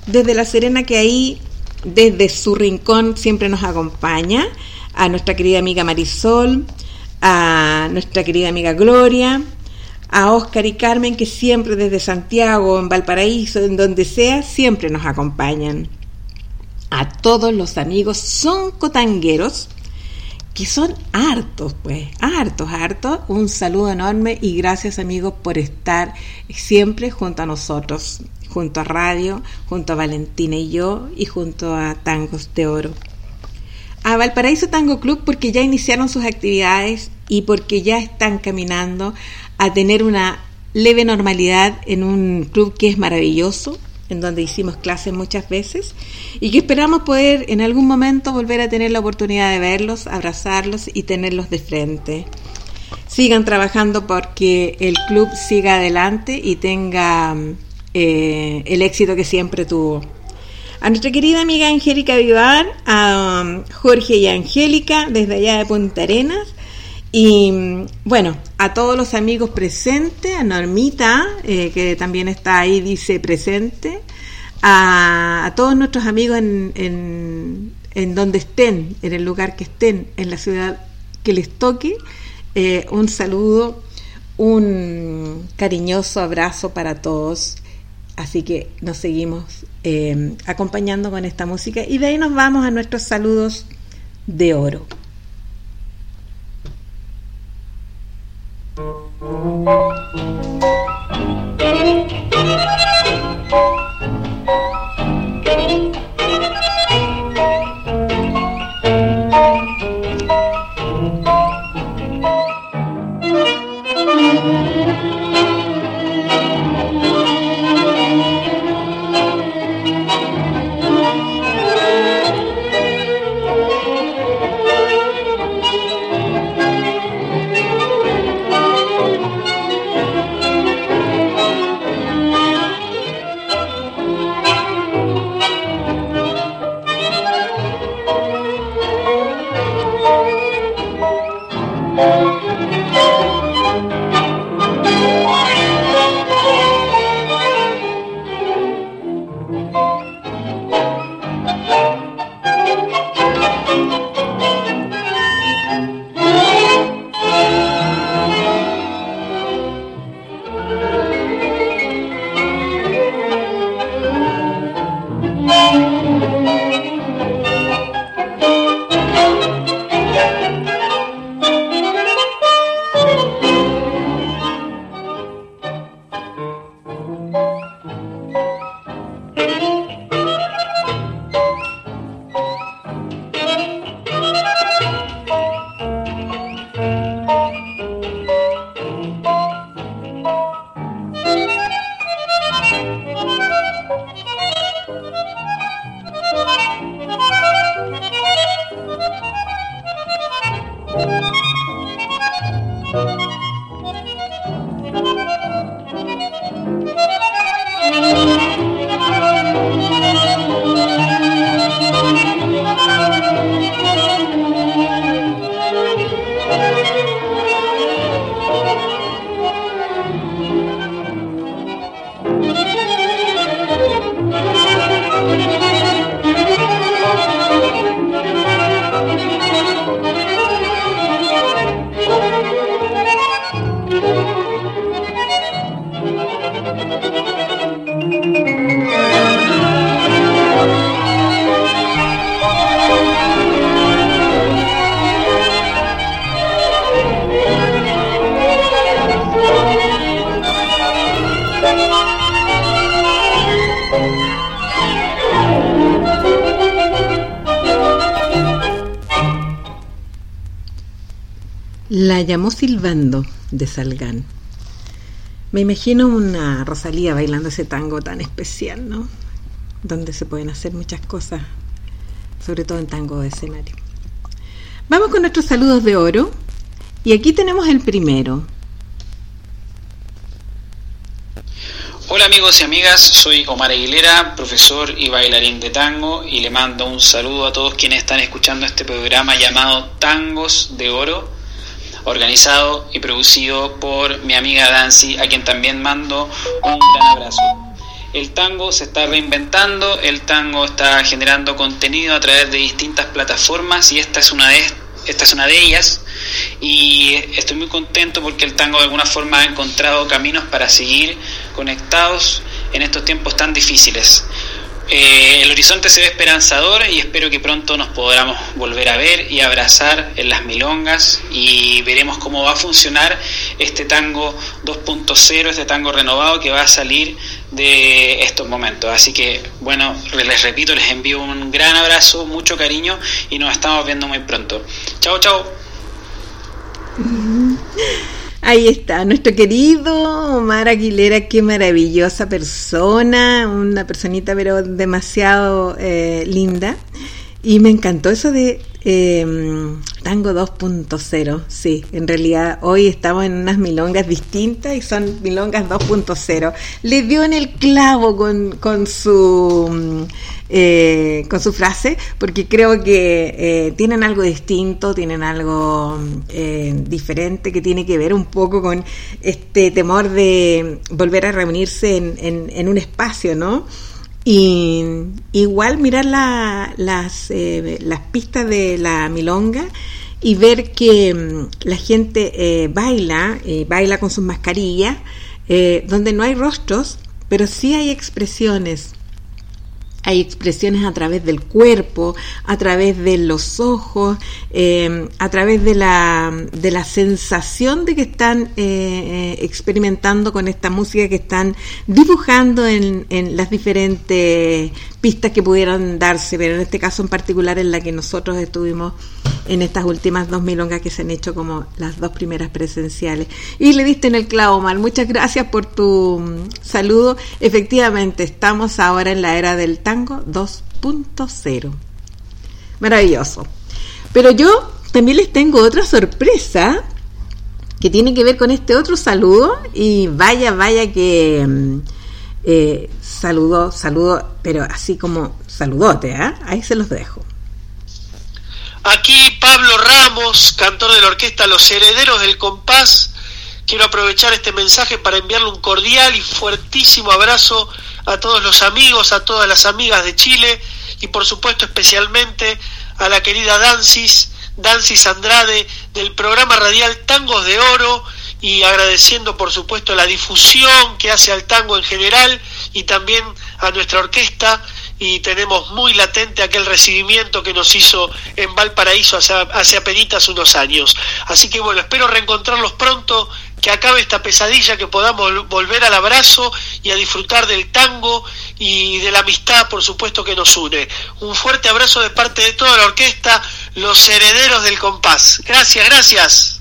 desde La Serena, que ahí, desde su rincón, siempre nos acompaña, a nuestra querida amiga Marisol, a nuestra querida amiga Gloria, a Oscar y Carmen que siempre desde Santiago, en Valparaíso, en donde sea, siempre nos acompañan. A todos los amigos son cotangueros, que son hartos, pues, hartos, hartos. Un saludo enorme y gracias amigos por estar siempre junto a nosotros, junto a Radio, junto a Valentina y yo y junto a Tangos de Oro. A Valparaíso Tango Club porque ya iniciaron sus actividades y porque ya están caminando a tener una leve normalidad en un club que es maravilloso, en donde hicimos clases muchas veces y que esperamos poder en algún momento volver a tener la oportunidad de verlos, abrazarlos y tenerlos de frente. Sigan trabajando porque el club siga adelante y tenga eh, el éxito que siempre tuvo. A nuestra querida amiga Angélica Vivar, a um, Jorge y Angélica desde allá de Punta Arenas, y bueno, a todos los amigos presentes, a Normita, eh, que también está ahí, dice presente, a, todos nuestros amigos en, en, donde estén, en el lugar que estén, en la ciudad que les toque, eh, un saludo, un cariñoso abrazo para todos. Así que nos seguimos eh, acompañando con esta música y de ahí nos vamos a nuestros saludos de oro. thank you de Salgán. Me imagino una Rosalía bailando ese tango tan especial, ¿no? Donde se pueden hacer muchas cosas, sobre todo en tango de escenario. Vamos con nuestros saludos de oro. Y aquí tenemos el primero. Hola amigos y amigas, soy Omar Aguilera, profesor y bailarín de tango y le mando un saludo a todos quienes están escuchando este programa llamado Tangos de Oro organizado y producido por mi amiga Dancy, a quien también mando un gran abrazo. El tango se está reinventando, el tango está generando contenido a través de distintas plataformas y esta es una de esta es una de ellas y estoy muy contento porque el tango de alguna forma ha encontrado caminos para seguir conectados en estos tiempos tan difíciles. Eh, el horizonte se ve esperanzador y espero que pronto nos podamos volver a ver y abrazar en las milongas y veremos cómo va a funcionar este tango 2.0, este tango renovado que va a salir de estos momentos. Así que bueno, les repito, les envío un gran abrazo, mucho cariño y nos estamos viendo muy pronto. Chao, chao. Ahí está, nuestro querido Omar Aguilera, qué maravillosa persona, una personita pero demasiado eh, linda. Y me encantó eso de em, Tango 2.0. Sí, en realidad hoy estamos en unas milongas distintas y son milongas 2.0. Le dio en el clavo con, con su eh, con su frase, porque creo que eh, tienen algo distinto, tienen algo eh, diferente que tiene que ver un poco con este temor de volver a reunirse en, un espacio, ¿no? Y igual mirar las, las pistas de la milonga y ver que mm, la gente baila, baila con sus mascarillas, donde no hay rostros, pero sí hay expresiones hay expresiones a través del cuerpo, a través de los ojos, eh, a través de la, de la sensación de que están eh, eh, experimentando con esta música, que están dibujando en, en las diferentes pistas que pudieran darse, pero en este caso en particular en la que nosotros estuvimos en estas últimas dos milongas que se han hecho como las dos primeras presenciales. Y le diste en el clavo mal. Muchas gracias por tu mm, saludo. Efectivamente, estamos ahora en la era del tango 2.0. Maravilloso. Pero yo también les tengo otra sorpresa que tiene que ver con este otro saludo y vaya, vaya que mm, eh, saludo, saludo, pero así como saludote, ¿eh? ahí se los dejo. Aquí Pablo Ramos, cantor de la orquesta Los Herederos del Compás. Quiero aprovechar este mensaje para enviarle un cordial y fuertísimo abrazo a todos los amigos, a todas las amigas de Chile y por supuesto especialmente a la querida Dancis, Dancis Andrade del programa radial Tangos de Oro y agradeciendo por supuesto la difusión que hace al tango en general y también a nuestra orquesta y tenemos muy latente aquel recibimiento que nos hizo en Valparaíso hace, hace apenas unos años. Así que bueno, espero reencontrarlos pronto, que acabe esta pesadilla, que podamos volver al abrazo y a disfrutar del tango y de la amistad, por supuesto, que nos une. Un fuerte abrazo de parte de toda la orquesta, los herederos del compás. Gracias, gracias.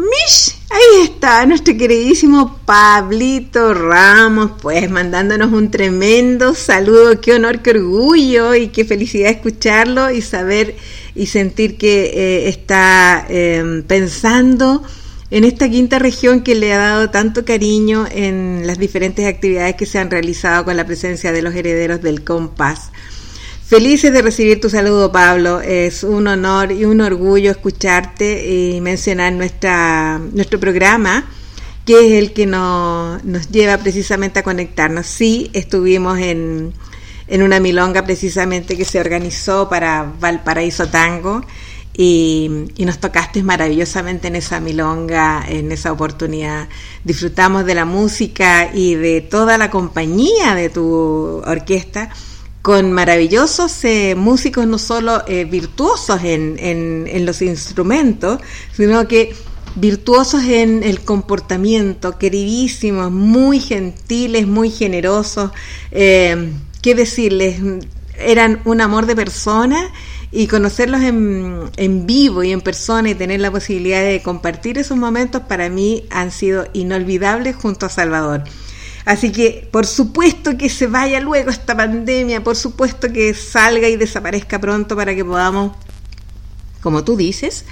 Mish, ahí está nuestro queridísimo Pablito Ramos, pues mandándonos un tremendo saludo, qué honor, qué orgullo y qué felicidad escucharlo y saber y sentir que eh, está em, pensando en esta quinta región que le ha dado tanto cariño en las diferentes actividades que se han realizado con la presencia de los herederos del compás. Felices de recibir tu saludo, Pablo. Es un honor y un orgullo escucharte y mencionar nuestra, nuestro programa, que es el que nos, nos lleva precisamente a conectarnos. Sí, estuvimos en, en una milonga precisamente que se organizó para Valparaíso Tango y, y, nos tocaste maravillosamente en esa milonga, en esa oportunidad. Disfrutamos de la música y de toda la compañía de tu orquesta con maravillosos eh, músicos no solo eh, virtuosos en, en, los instrumentos, sino que virtuosos en el comportamiento, queridísimos, muy gentiles, muy generosos. Eh, ¿Qué decirles? Eran un amor de persona y conocerlos en, en, vivo y en persona y tener la posibilidad de compartir esos momentos para mí han sido inolvidables junto a Salvador. Así que por supuesto que se vaya luego esta pandemia, por supuesto que salga y desaparezca pronto para que podamos, como tú dices,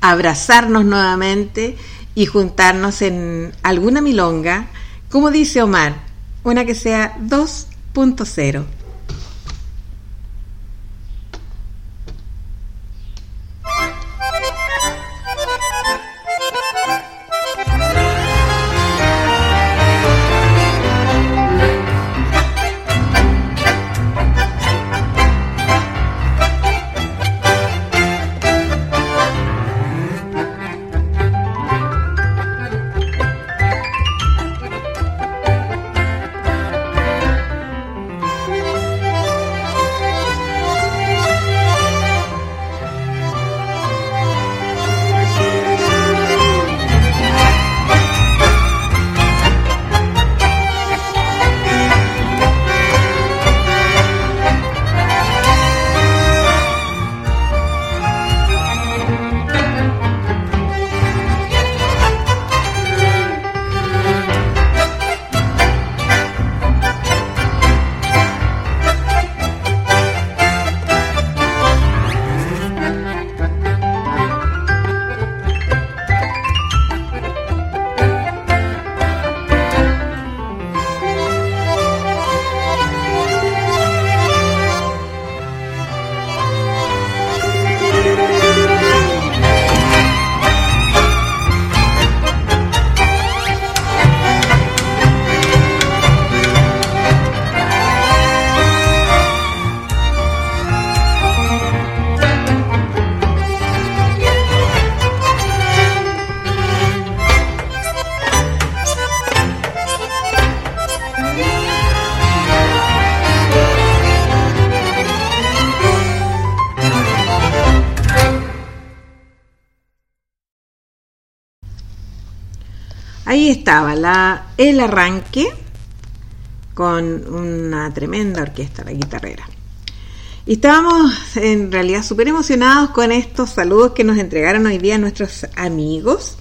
abrazarnos nuevamente y juntarnos en alguna milonga, como dice Omar, una que sea 2.0. estaba el arranque con una tremenda orquesta, la guitarrera. Y estábamos en realidad súper emocionados con estos saludos que nos entregaron hoy día nuestros amigos.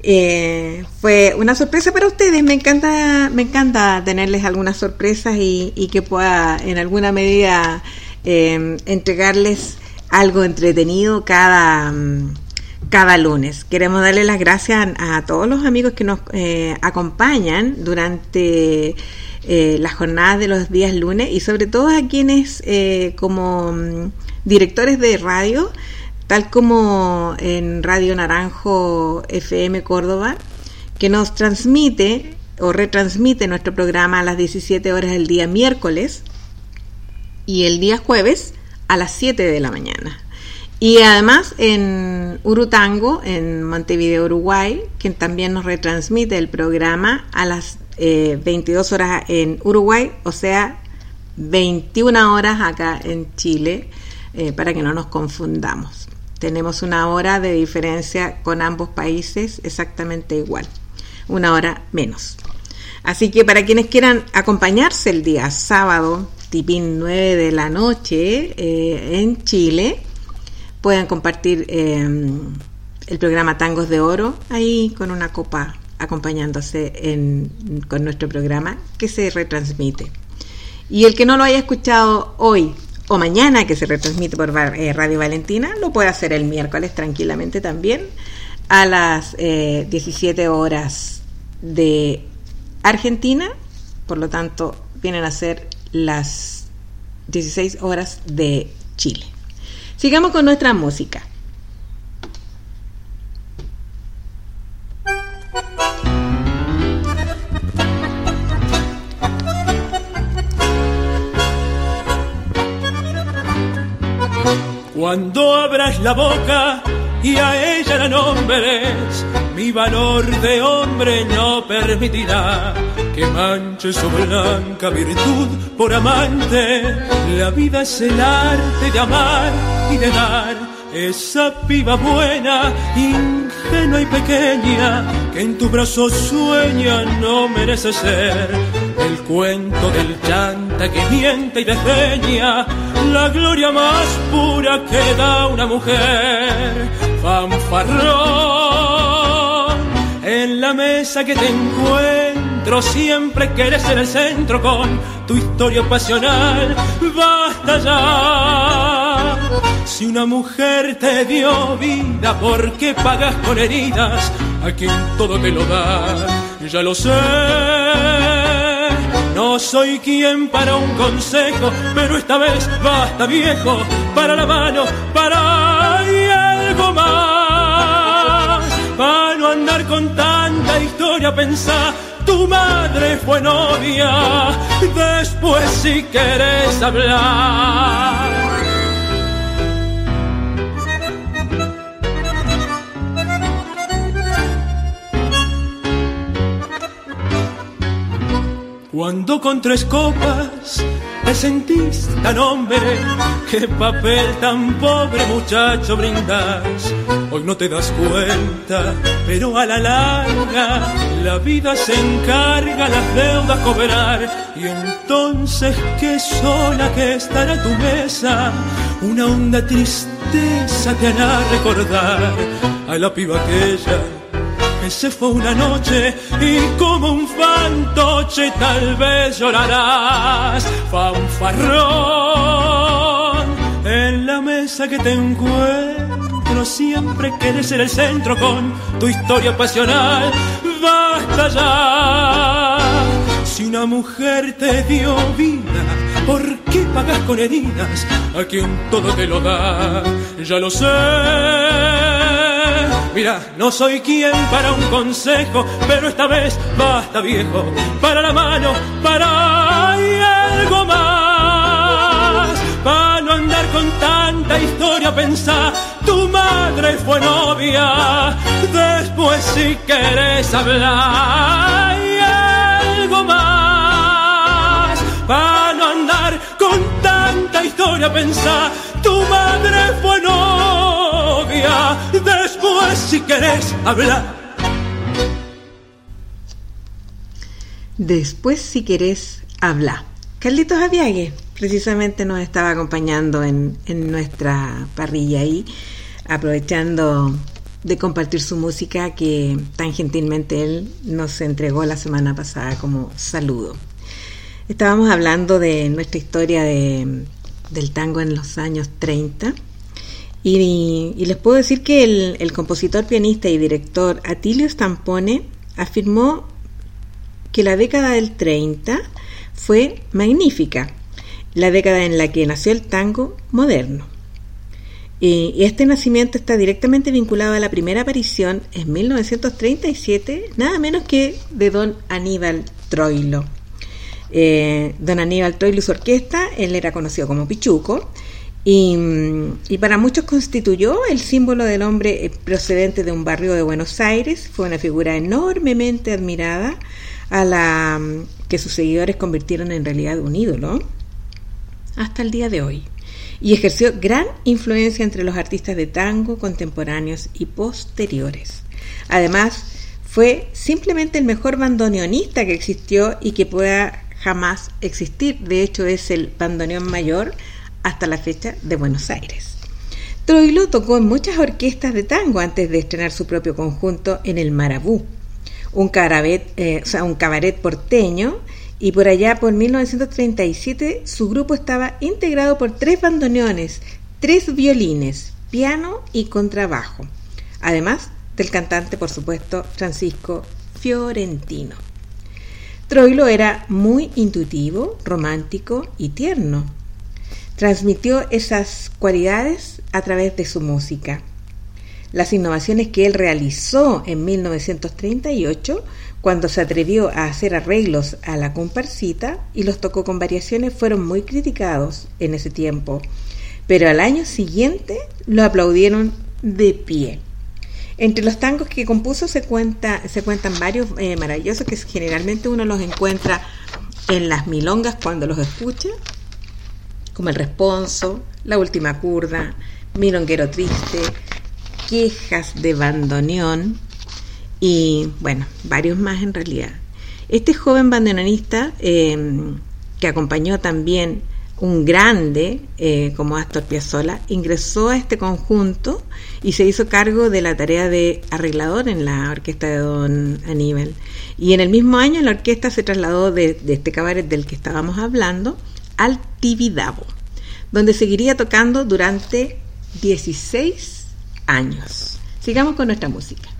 Eh, fue una sorpresa para ustedes. Me encanta, me encanta tenerles algunas sorpresas y, que pueda en alguna medida eh, entregarles algo entretenido cada, cada lunes. Queremos darle las gracias a, todos los amigos que nos eh, acompañan durante eh, las jornadas de los días lunes y sobre todo a quienes eh, como mm, directores de radio, tal como en Radio Naranjo FM Córdoba, que nos transmite o retransmite nuestro programa a las 17 horas del día miércoles y el día jueves a las 7 de la mañana. Y además en Urutango, en Montevideo, Uruguay, quien también nos retransmite el programa a las 22 eh, horas en Uruguay, o sea, 21 horas acá en Chile, eh, para que no nos confundamos. Tenemos una hora de diferencia con ambos países exactamente igual, una hora menos. Así que para quienes quieran acompañarse el día sábado, tipín 9 de la noche eh, en Chile, puedan compartir el programa Tangos de Oro ahí con una copa acompañándose con nuestro programa que se retransmite. Y el que no lo haya escuchado hoy o mañana, que se retransmite por eh, Radio Valentina, lo puede hacer el miércoles tranquilamente también a las 17 eh, horas de Argentina, por lo tanto vienen a ser las 16 horas de Chile. Sigamos con nuestra música. Cuando abras la boca y a ella la nombres, mi valor de hombre no permitirá que manche su blanca virtud por amante. La vida es el arte de amar y de dar. Esa piba buena, ingenua y pequeña, que en tu brazo sueña, no merece ser el cuento del chanta que miente y desdeña la gloria más pura que da una mujer. Fanfarrón, en la mesa que te encuentro siempre quieres ser el centro con tu historia pasional. Basta ya. Si una mujer te dio vida, ¿por qué pagas con heridas a quien todo te lo da? Ya lo sé no soy quien para un consejo, pero esta vez basta viejo, para la mano, para algo más. Andar con tanta historia, pensar, tu madre fue novia, después si querés hablar. Cuando con tres copas te sentís tan hombre, qué papel tan pobre muchacho brindas. Hoy no te das cuenta, pero a la larga la vida se encarga las deudas cobrar. Y entonces qué sola que estará tu mesa, una honda tristeza te hará recordar a la piba aquella se fue una noche y como un fantoche tal vez llorarás, fanfarrón. En la mesa que te encuentro siempre quieres ser el centro con tu historia pasional. Basta ya. Si una mujer te dio vida, ¿por qué pagas con heridas a quien todo te lo da? Ya lo sé Mira, no soy quien para un consejo, pero esta vez basta viejo, para la mano, para algo más. Para no andar con tanta historia, pensar, tu madre fue novia, después si querés hablar, y algo más. Para no andar con tanta historia, pensar, tu madre fue novia, después si querés hablar. Después si querés hablar. Carlitos Aviague precisamente nos estaba acompañando en, en nuestra parrilla ahí, aprovechando de compartir su música que tan gentilmente él nos entregó la semana pasada como saludo. Estábamos hablando de nuestra historia de del tango en los años 30. Y, les puedo decir que el, compositor, pianista y director Atilio Stampone afirmó que la década del 30 fue magnífica, la década en la que nació el tango moderno. Y este nacimiento está directamente vinculado a la primera aparición en 1937, nada menos que de don Aníbal Troilo. Eh, don Aníbal Troilo y su orquesta, él era conocido como Pichuco, y, y, para muchos constituyó el símbolo del hombre procedente de un barrio de Buenos Aires, fue una figura enormemente admirada a la que sus seguidores convirtieron en realidad un ídolo hasta el día de hoy y ejerció gran influencia entre los artistas de tango contemporáneos y posteriores. Además, fue simplemente el mejor bandoneonista que existió y que pueda jamás existir. De hecho, es el bandoneón mayor hasta la fecha de Buenos Aires. Troilo tocó en muchas orquestas de tango antes de estrenar su propio conjunto en el Marabú, un cabaret, eh, cabaret porteño y por allá por 1937 su grupo estaba integrado por tres bandoneones, tres violines, piano y contrabajo, además del cantante, por supuesto, Francisco Fiorentino. Troilo era muy intuitivo, romántico y tierno. Transmitió esas cualidades a través de su música. Las innovaciones que él realizó en 1938 cuando se atrevió a hacer arreglos a la comparsita y los tocó con variaciones fueron muy criticados en ese tiempo, pero al año siguiente lo aplaudieron de pie. Entre los tangos que compuso se, cuenta, se cuentan varios eh, maravillosos que generalmente uno los encuentra en las milongas cuando los escucha, como el responso, la última curda, milonguero triste, quejas de bandoneón, y bueno, varios más en realidad. Este joven bandoneonista em, que acompañó también un grande eh, como Astor Piazzolla, ingresó a este conjunto y se hizo cargo de la tarea de arreglador en la orquesta de Don Aníbal. Y en el mismo año la orquesta se trasladó de, de este cabaret del que estábamos hablando al Tibidabo, donde seguiría tocando durante 16 años. Sigamos con nuestra música.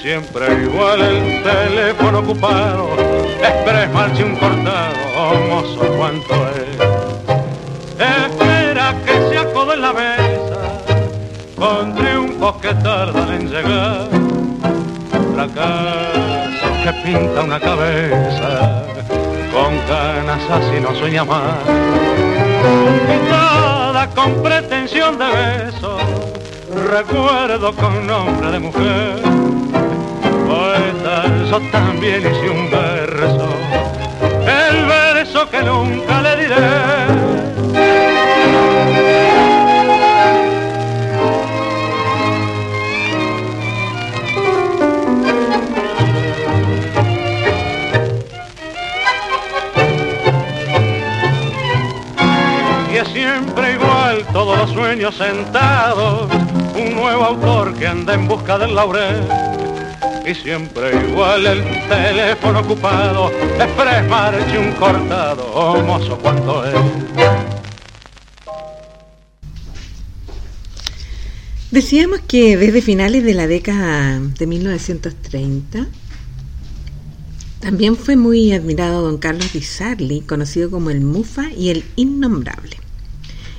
Siempre igual el teléfono ocupado, esperes marche un cortado, mozo cuánto es. Espera que se acode la mesa, con triunfos que tardan en llegar. Fracaso que pinta una cabeza con canas así no sueña más pintada con pretensión de beso recuerdo con nombre de mujer poeta yo también hice un verso el verso que nunca le diré siempre igual, todos los sueños sentados, un nuevo autor que anda en busca del laurel. Y siempre igual el teléfono ocupado, express marche un cortado, oh mozo es. Decíamos que desde finales de la década de 1930 también fue muy admirado don Carlos Di Sarli, conocido como el Mufa y el Innombrable.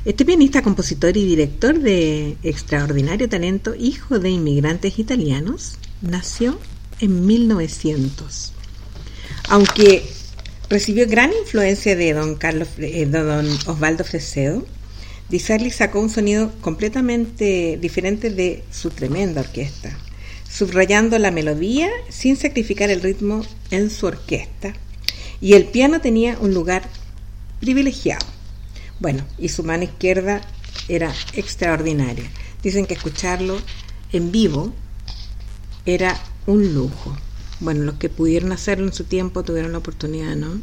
Este pianista, compositor y director de extraordinario talento, hijo de inmigrantes italianos, nació en 1900. Aunque recibió gran influencia de don Carlos eh, de don Osvaldo Fresedo, Di Sarli sacó un sonido completamente diferente de su tremenda orquesta subrayando la melodía sin sacrificar el ritmo en su orquesta. Y el piano tenía un lugar privilegiado. Bueno, y su mano izquierda era extraordinaria. Dicen que escucharlo en vivo era un lujo. Bueno, los que pudieron hacerlo en su tiempo tuvieron la oportunidad, ¿no?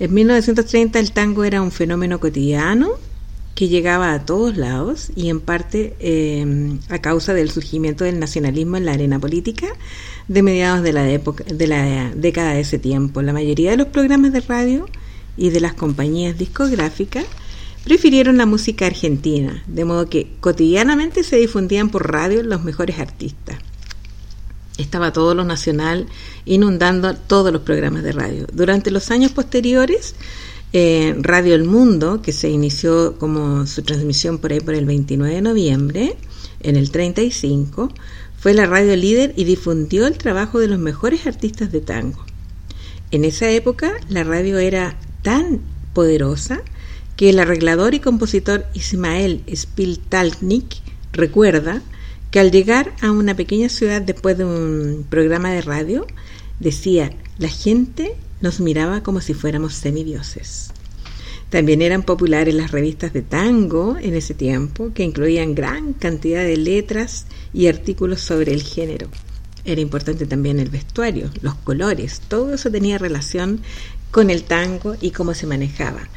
En 1930 el tango era un fenómeno cotidiano que llegaba a todos lados y en parte em, a causa del surgimiento del nacionalismo en la arena política de mediados de la, época, de la década de ese tiempo. La mayoría de los programas de radio y de las compañías discográficas prefirieron la música argentina, de modo que cotidianamente se difundían por radio los mejores artistas. Estaba todo lo nacional inundando todos los programas de radio. Durante los años posteriores, eh, Radio El Mundo, que se inició como su transmisión por ahí por el 29 de noviembre, en el 35, fue la radio líder y difundió el trabajo de los mejores artistas de tango. En esa época la radio era tan poderosa que el arreglador y compositor Ismael Spiltalnik recuerda que al llegar a una pequeña ciudad después de un programa de radio, decía, la gente nos miraba como si fuéramos semidioses. También eran populares las revistas de tango en ese tiempo, que incluían gran cantidad de letras y artículos sobre el género. Era importante también el vestuario, los colores, todo eso tenía relación con el tango y cómo se manejaba.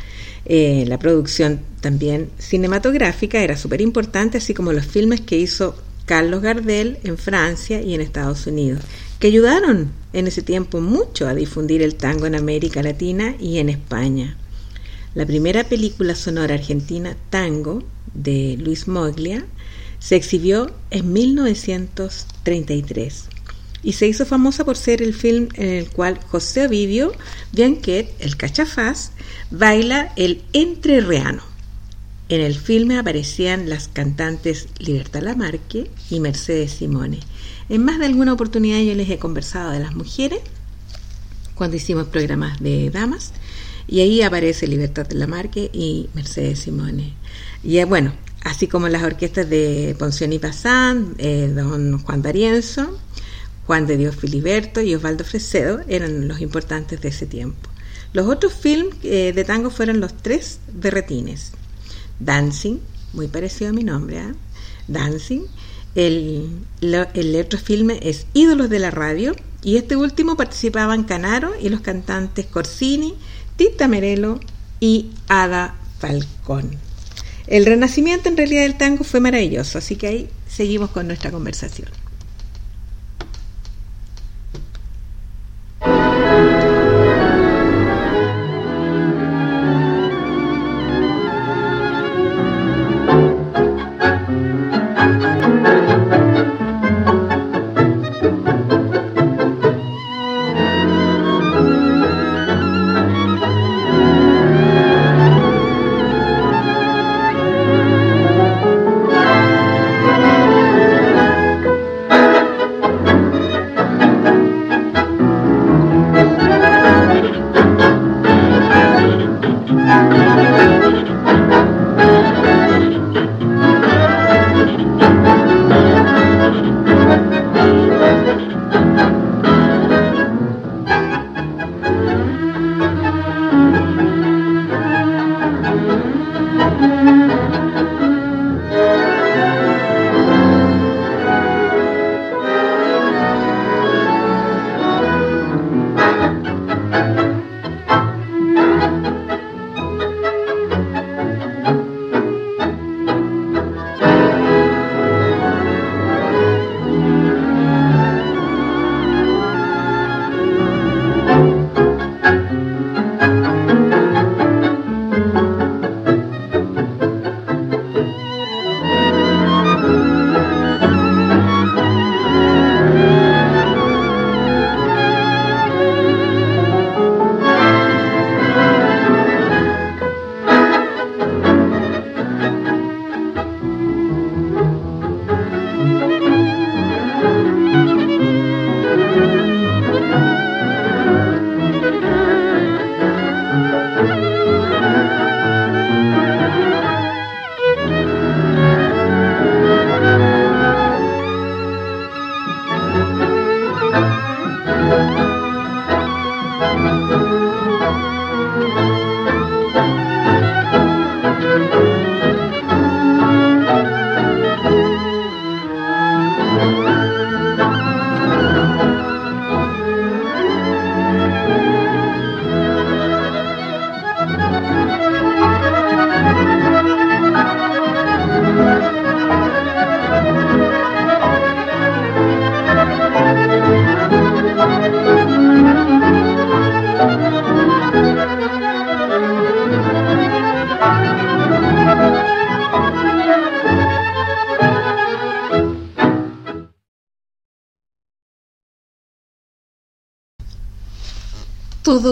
Eh, la producción también cinematográfica era súper importante, así como los filmes que hizo Carlos Gardel en Francia y en Estados Unidos, que ayudaron en ese tiempo mucho a difundir el tango en América Latina y en España. La primera película sonora argentina, Tango, de Luis Moglia, se exhibió en 1933 y se hizo famosa por ser el film en el cual José Ovidio Bianquet, el cachafaz, baila el entrerreano. En el filme aparecían las cantantes Libertad Lamarque y Mercedes Simone. En más de alguna oportunidad yo les he conversado de las mujeres cuando hicimos programas de damas y ahí aparece Libertad Lamarque y Mercedes Simone. Y eh, bueno, así como las orquestas de Ponción y Pazán, eh, don Juan D'Arienzo, Juan de Dios Filiberto y Osvaldo Fresedo eran los importantes de ese tiempo. Los otros films eh, de tango fueron los tres berretines. Dancing, muy parecido a mi nombre, ¿eh? Dancing, el, otro filme es Ídolos de la Radio y este último participaban Canaro y los cantantes Corsini, Tita Merelo y Ada Falcón. El renacimiento en realidad del tango fue maravilloso, así que ahí seguimos con nuestra conversación.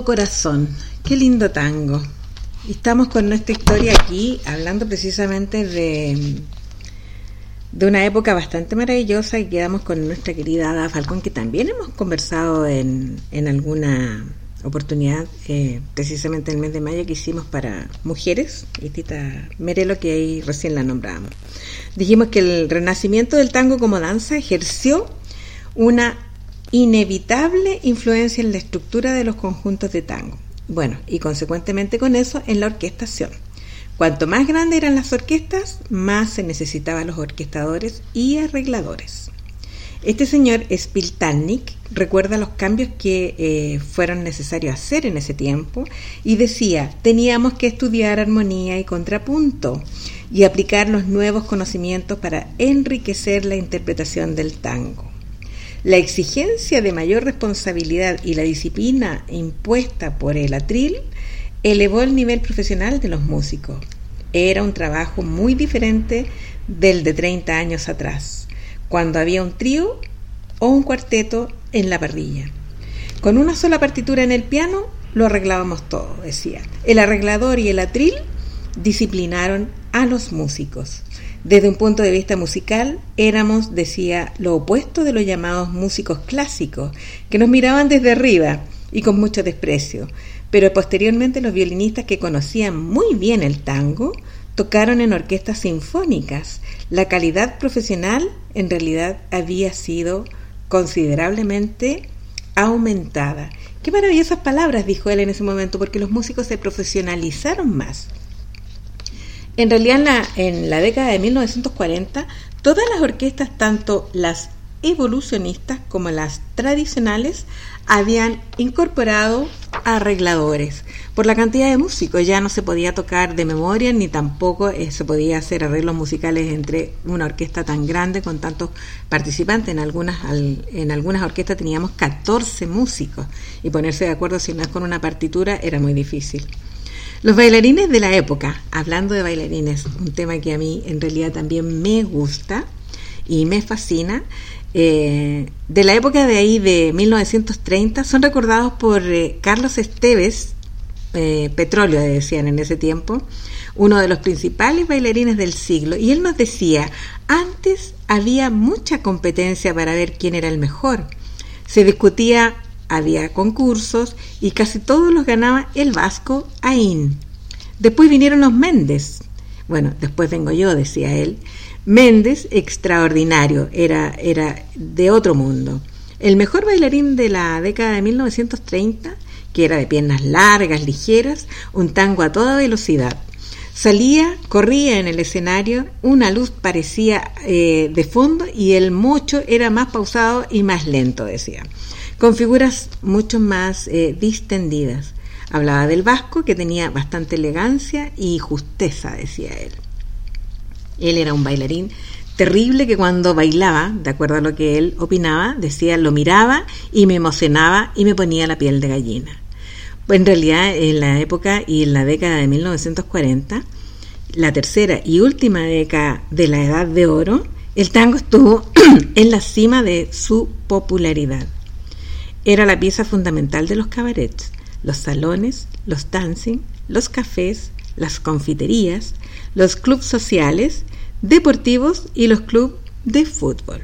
Corazón. Qué lindo tango. Estamos con nuestra historia aquí hablando precisamente de, de una época bastante maravillosa y quedamos con nuestra querida Ada Falcón, que también hemos conversado en, en alguna oportunidad, eh, precisamente en el mes de mayo que hicimos para mujeres, y Tita Merelo, que ahí recién la nombrábamos. Dijimos que el renacimiento del tango como danza ejerció una inevitable influencia en la estructura de los conjuntos de tango. Bueno, y consecuentemente con eso en la orquestación. Cuanto más grandes eran las orquestas, más se necesitaban los orquestadores y arregladores. Este señor Spiltalnik recuerda los cambios que eh, fueron necesarios hacer en ese tiempo y decía, teníamos que estudiar armonía y contrapunto y aplicar los nuevos conocimientos para enriquecer la interpretación del tango. La exigencia de mayor responsabilidad y la disciplina impuesta por el atril elevó el nivel profesional de los músicos. Era un trabajo muy diferente del de 30 años atrás, cuando había un trío o un cuarteto en la parrilla. Con una sola partitura en el piano lo arreglábamos todo, decía. El arreglador y el atril disciplinaron a los músicos. Desde un punto de vista musical, éramos, decía, lo opuesto de los llamados músicos clásicos, que nos miraban desde arriba y con mucho desprecio. Pero posteriormente los violinistas que conocían muy bien el tango tocaron en orquestas sinfónicas. La calidad profesional en realidad había sido considerablemente aumentada. Qué maravillosas palabras, dijo él en ese momento, porque los músicos se profesionalizaron más. En realidad, en la, en la década de 1940, todas las orquestas, tanto las evolucionistas como las tradicionales, habían incorporado arregladores. Por la cantidad de músicos ya no se podía tocar de memoria ni tampoco eh, se podía hacer arreglos musicales entre una orquesta tan grande con tantos participantes. En algunas, en algunas orquestas teníamos 14 músicos y ponerse de acuerdo si no es con una partitura era muy difícil. Los bailarines de la época, hablando de bailarines, un tema que a mí en realidad también me gusta y me fascina, eh, de la época de ahí de 1930 son recordados por eh, Carlos Esteves, eh, Petróleo decían en ese tiempo, uno de los principales bailarines del siglo, y él nos decía, antes había mucha competencia para ver quién era el mejor. Se discutía había concursos y casi todos los ganaba el vasco Ain. Después vinieron los Méndez. Bueno, después vengo yo, decía él. Méndez, extraordinario, era, era de otro mundo. El mejor bailarín de la década de 1930, que era de piernas largas, ligeras, un tango a toda velocidad. Salía, corría en el escenario, una luz parecía eh, de fondo y el mucho era más pausado y más lento, decía con figuras mucho más eh, distendidas. Hablaba del vasco, que tenía bastante elegancia y justeza, decía él. Él era un bailarín terrible que cuando bailaba, de acuerdo a lo que él opinaba, decía, lo miraba y me emocionaba y me ponía la piel de gallina. En realidad, en la época y en la década de 1940, la tercera y última década de la Edad de Oro, el tango estuvo en la cima de su popularidad. Era la pieza fundamental de los cabarets, los salones, los dancing, los cafés, las confiterías, los clubes sociales, deportivos y los clubes de fútbol.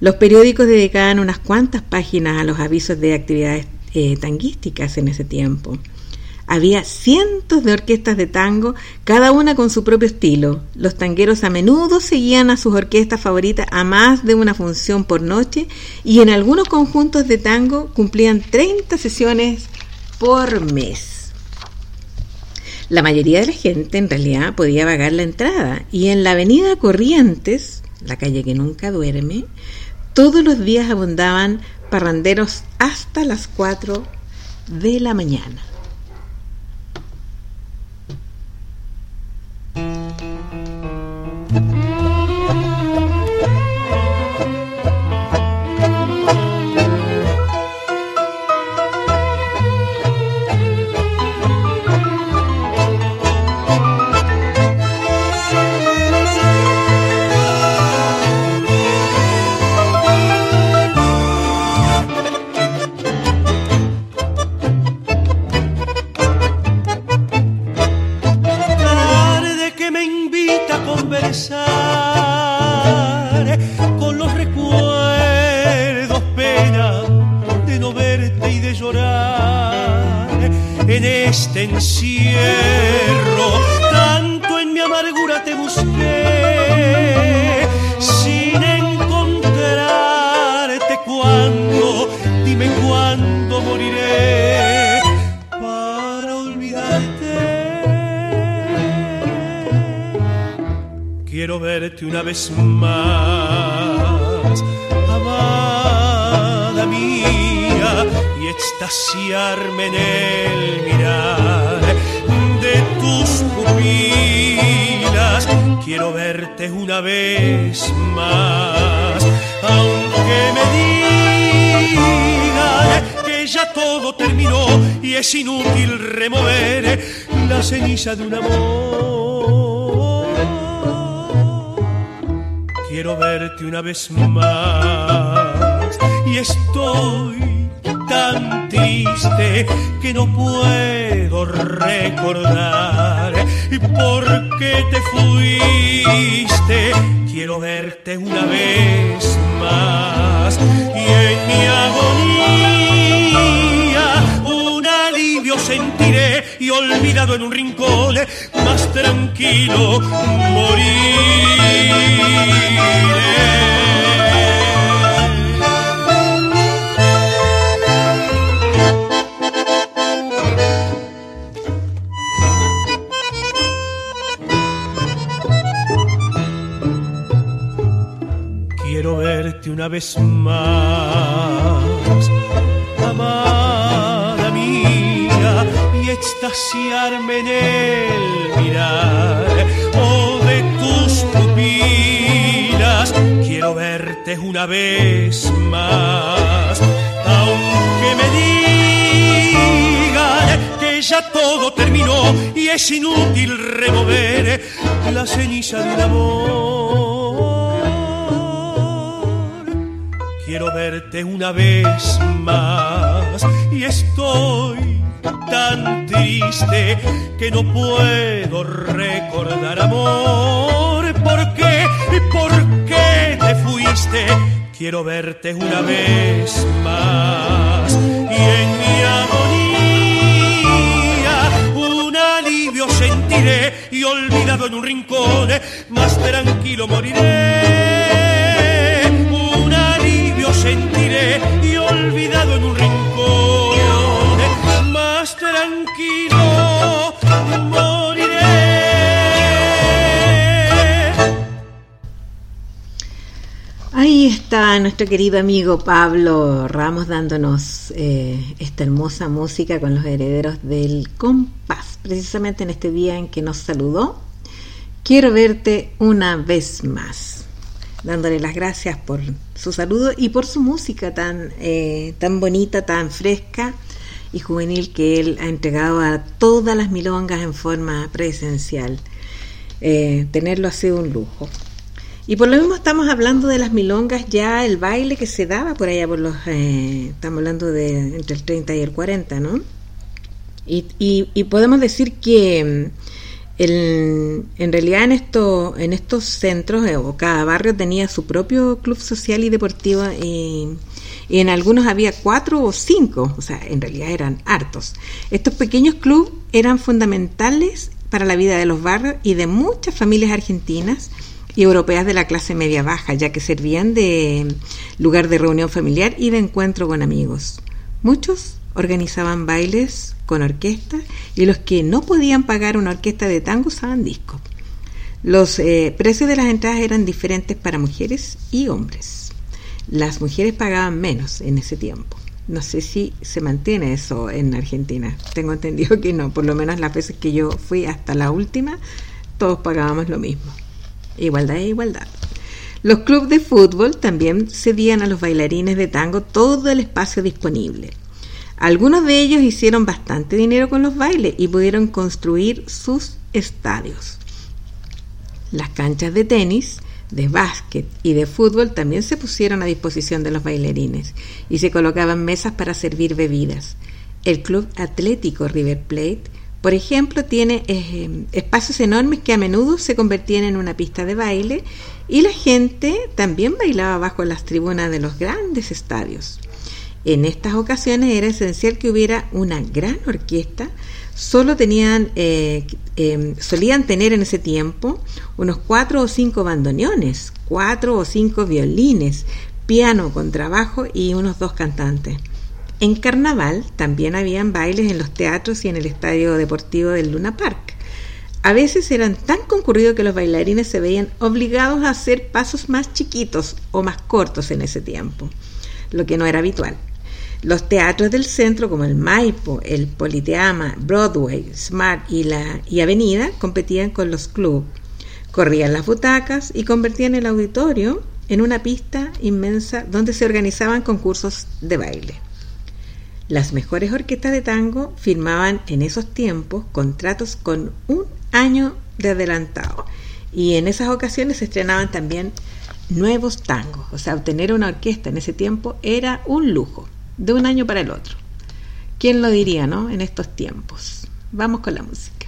Los periódicos dedicaban unas cuantas páginas a los avisos de actividades eh, tanguísticas en ese tiempo. Había cientos de orquestas de tango, cada una con su propio estilo. Los tangueros a menudo seguían a sus orquestas favoritas a más de una función por noche y en algunos conjuntos de tango cumplían 30 sesiones por mes. La mayoría de la gente en realidad podía pagar la entrada y en la avenida Corrientes, la calle que nunca duerme, todos los días abundaban parranderos hasta las 4 de la mañana. Una vez más, amada mía, y extasiarme en el mirar de tus pupilas. Quiero verte una vez más, aunque me digan que ya todo terminó y es inútil remover la ceniza de un amor. Quiero verte una vez más y estoy tan triste que no puedo recordar por qué te fuiste. Quiero verte una vez más y en mi agonía olvidado en un rincón más tranquilo Quiero verte una vez más, extasiarme en el mirar oh, de tus pupilas. Quiero verte una vez más, aunque me digan que ya todo terminó y es inútil remover la ceniza de un amor. Quiero verte una vez más y estoy tan triste que no puedo recordar amor. ¿Por qué? ¿Por qué te fuiste? Quiero verte una vez más y en mi agonía un alivio sentiré y olvidado en un rincón más tranquilo moriré un alivio sentiré y olvidado tranquilo moriré. Ahí está nuestro querido amigo Pablo Ramos dándonos eh, esta hermosa música con los herederos del compás, precisamente en este día en que nos saludó. Quiero verte una vez más, dándole las gracias por su saludo y por su música tan, eh, tan bonita, tan fresca y juvenil que él ha entregado a todas las milongas en forma presencial. Eh, tenerlo ha sido un lujo. Y por lo mismo estamos hablando de las milongas, ya el baile que se daba por allá por los, eh, estamos hablando de entre el 30 y el 40, ¿no? Y, podemos decir que mm, el, en realidad en, esto, en estos centros, eh, o cada barrio tenía su propio club social y deportivo, y en algunos había cuatro o cinco, o sea, en realidad eran hartos. Estos pequeños clubes eran fundamentales para la vida de los barrios y de muchas familias argentinas y europeas de la clase media baja, ya que servían de lugar de reunión familiar y de encuentro con amigos. Muchos organizaban bailes con orquesta y los que no podían pagar una orquesta de tango usaban discos. Los eh, precios de las entradas eran diferentes para mujeres y hombres. Las mujeres pagaban menos en ese tiempo. No sé si se mantiene eso en Argentina. Tengo entendido que no. Por lo menos las veces que yo fui hasta la última, todos pagábamos lo mismo. Igualdad e igualdad. Los clubes de fútbol también cedían a los bailarines de tango todo el espacio disponible. Algunos de ellos hicieron bastante dinero con los bailes y pudieron construir sus estadios. Las canchas de tenis, de básquet y de fútbol también se pusieron a disposición de los bailarines y se colocaban mesas para servir bebidas. El Club Atlético River Plate, por ejemplo, tiene eh, espacios enormes que a menudo se convertían en una pista de baile y la gente también bailaba bajo las tribunas de los grandes estadios. En estas ocasiones era esencial que hubiera una gran orquesta. Solo tenían, eh, em, solían tener en ese tiempo unos cuatro o cinco bandoneones, cuatro o cinco violines, piano con trabajo y unos dos cantantes. En carnaval también habían bailes en los teatros y en el estadio deportivo del Luna Park. A veces eran tan concurridos que los bailarines se veían obligados a hacer pasos más chiquitos o más cortos en ese tiempo, lo que no era habitual. Los teatros del centro como el Maipo, el Politeama, Broadway, Smart y, la, y Avenida competían con los clubs. Corrían las butacas y convertían el auditorio en una pista inmensa donde se organizaban concursos de baile. Las mejores orquestas de tango firmaban en esos tiempos contratos con un año de adelantado y en esas ocasiones se estrenaban también nuevos tangos. O sea, obtener una orquesta en ese tiempo era un lujo, de un año para el otro. ¿Quién lo diría, no? En estos tiempos. Vamos con la música.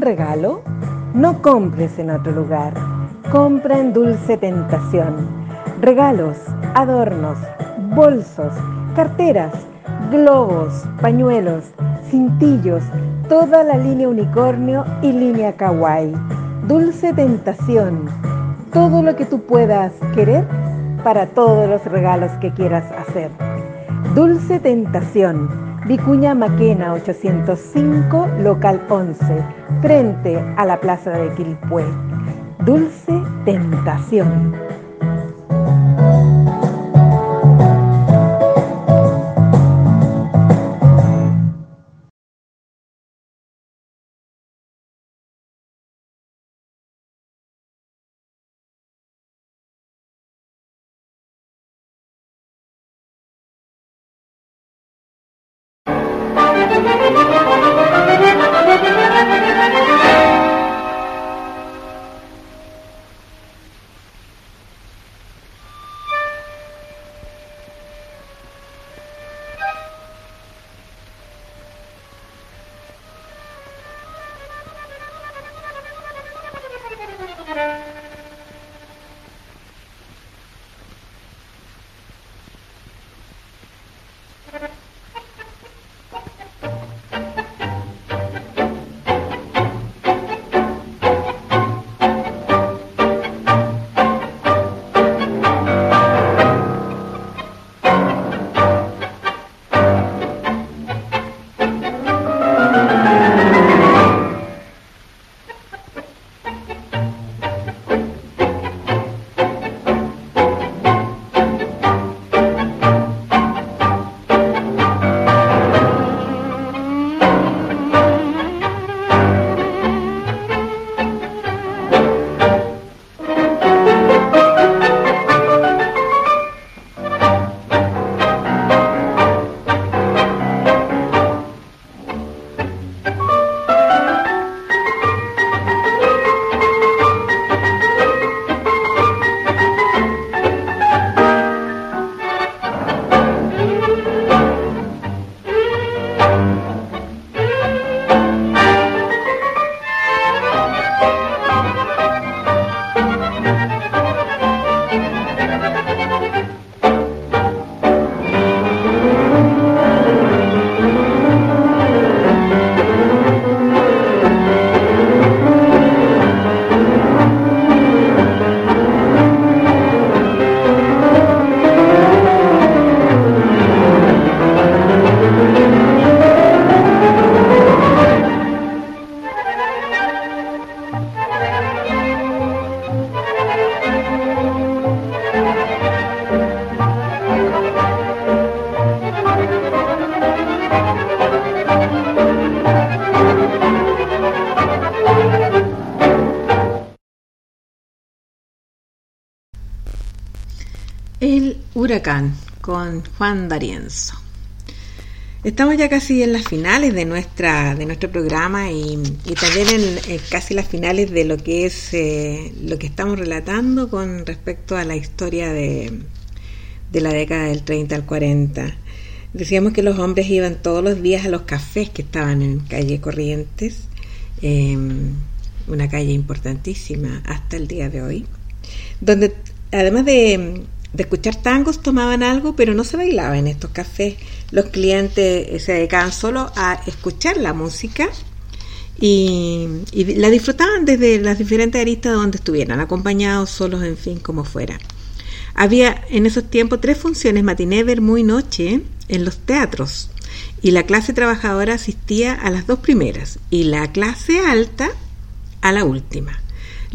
Regalo? No compres en otro lugar. Compra en Dulce Tentación. Regalos, adornos, bolsos, carteras, globos, pañuelos, cintillos, toda la línea unicornio y línea kawaii. Dulce Tentación. Todo lo que tú puedas querer para todos los regalos que quieras hacer. Dulce Tentación Vicuña Maquena 805, local 11, frente a la plaza de Quilpué. Dulce Tentación. Juan D'Arienzo. Estamos ya casi en las finales de nuestra de nuestro programa y, también en, casi las finales de lo que es eh, lo que estamos relatando con respecto a la historia de, de la década del 30 al 40. Decíamos que los hombres iban todos los días a los cafés que estaban en calle Corrientes, em, una calle importantísima hasta el día de hoy, donde además de de escuchar tangos tomaban algo, pero no se bailaba en estos cafés. Los clientes eh, se dedicaban solo a escuchar la música y, la disfrutaban desde las diferentes aristas donde estuvieran, acompañados, solos, en fin, como fuera. Había en esos tiempos tres funciones, matiné, muy noche, en los teatros. Y la clase trabajadora asistía a las dos primeras y la clase alta a la última.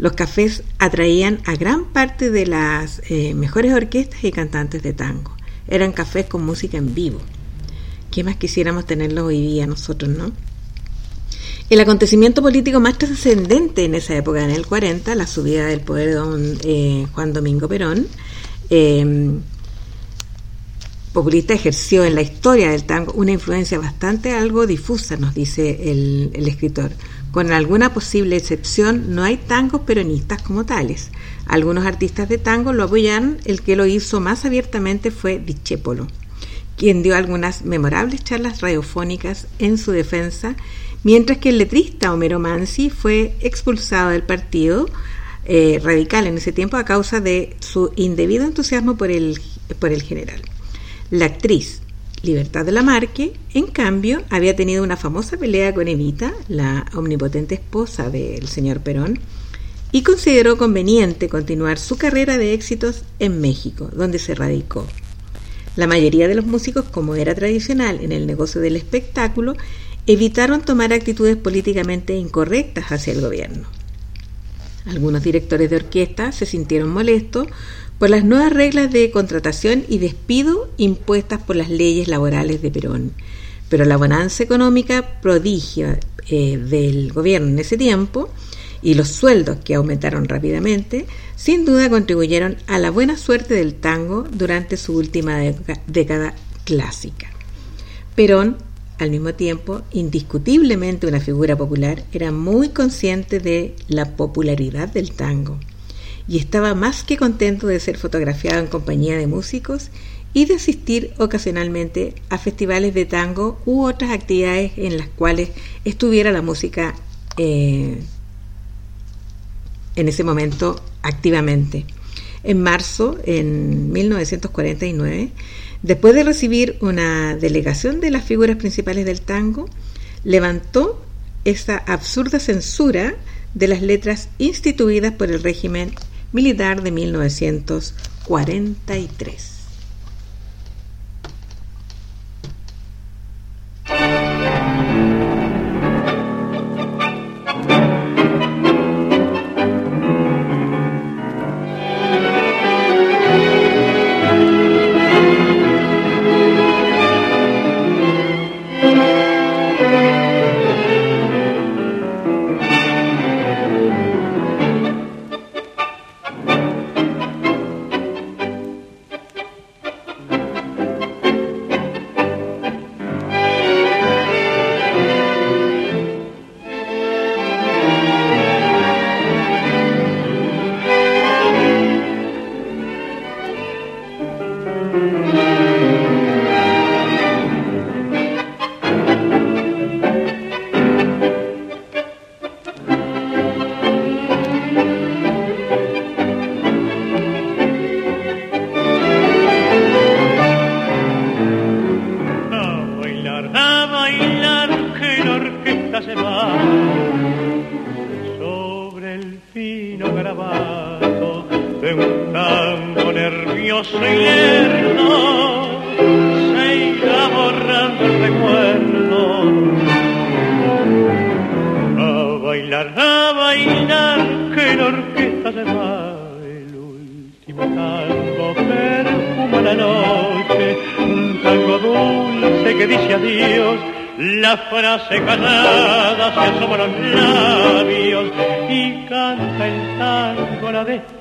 Los cafés atraían a gran parte de las eh, mejores orquestas y cantantes de tango. Eran cafés con música en vivo. ¿Qué más quisiéramos tenerlo hoy día nosotros, no? El acontecimiento político más trascendente en esa época, en el 40, la subida del poder de don eh, Juan Domingo Perón, em, populista ejerció en la historia del tango una influencia bastante algo difusa, nos dice el escritor. Con alguna posible excepción, no hay tangos peronistas como tales. Algunos artistas de tango lo apoyan, el que lo hizo más abiertamente fue Dichépolo, quien dio algunas memorables charlas radiofónicas en su defensa, mientras que el letrista Homero Mansi fue expulsado del partido eh, radical en ese tiempo a causa de su indebido entusiasmo por el, por el general. La actriz Libertad de la Marque, en cambio, había tenido una famosa pelea con Evita, la omnipotente esposa del señor Perón, y consideró conveniente continuar su carrera de éxitos en México, donde se radicó. La mayoría de los músicos, como era tradicional en el negocio del espectáculo, evitaron tomar actitudes políticamente incorrectas hacia el gobierno. Algunos directores de orquesta se sintieron molestos por las nuevas reglas de contratación y despido impuestas por las leyes laborales de Perón. Pero la bonanza económica prodigia eh, del gobierno en ese tiempo y los sueldos que aumentaron rápidamente, sin duda contribuyeron a la buena suerte del tango durante su última década clásica. Perón, al mismo tiempo, indiscutiblemente una figura popular, era muy consciente de la popularidad del tango y estaba más que contento de ser fotografiado en compañía de músicos y de asistir ocasionalmente a festivales de tango u otras actividades en las cuales estuviera la música eh, en ese momento activamente. En marzo, en 1949, después de recibir una delegación de las figuras principales del tango, levantó esa absurda censura de las letras instituidas por el régimen militar de 1943.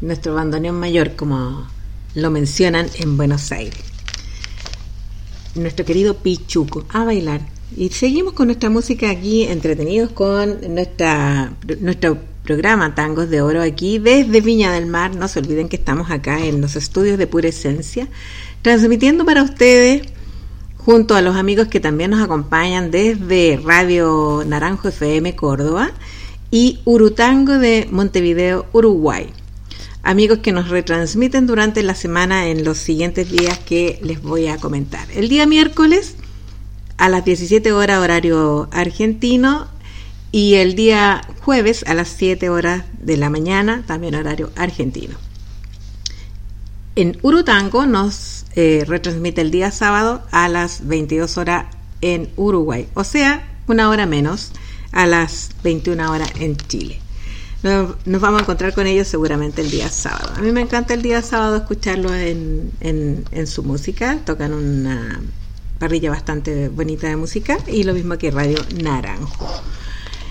Nuestro bandoneón mayor, como lo mencionan en Buenos Aires. Nuestro querido Pichuco, a bailar. Y seguimos con nuestra música aquí, entretenidos con nuestra, nuestro programa Tangos de Oro aquí desde Viña del Mar. No se olviden que estamos acá en los estudios de Pura Esencia, transmitiendo para ustedes junto a los amigos que también nos acompañan desde Radio Naranjo FM Córdoba y Urutango de Montevideo, Uruguay. Amigos que nos retransmiten durante la semana en los siguientes días que les voy a comentar. El día miércoles a las 17 horas horario argentino y el día jueves a las 7 horas de la mañana también horario argentino. En Urutango nos eh, retransmite el día sábado a las 22 horas en Uruguay, o sea, una hora menos a las 21 horas en Chile. Nos, vamos a encontrar con ellos seguramente el día sábado. A mí me encanta el día sábado escucharlos en, en, su música. Tocan una parrilla bastante bonita de música y lo mismo que Radio Naranjo.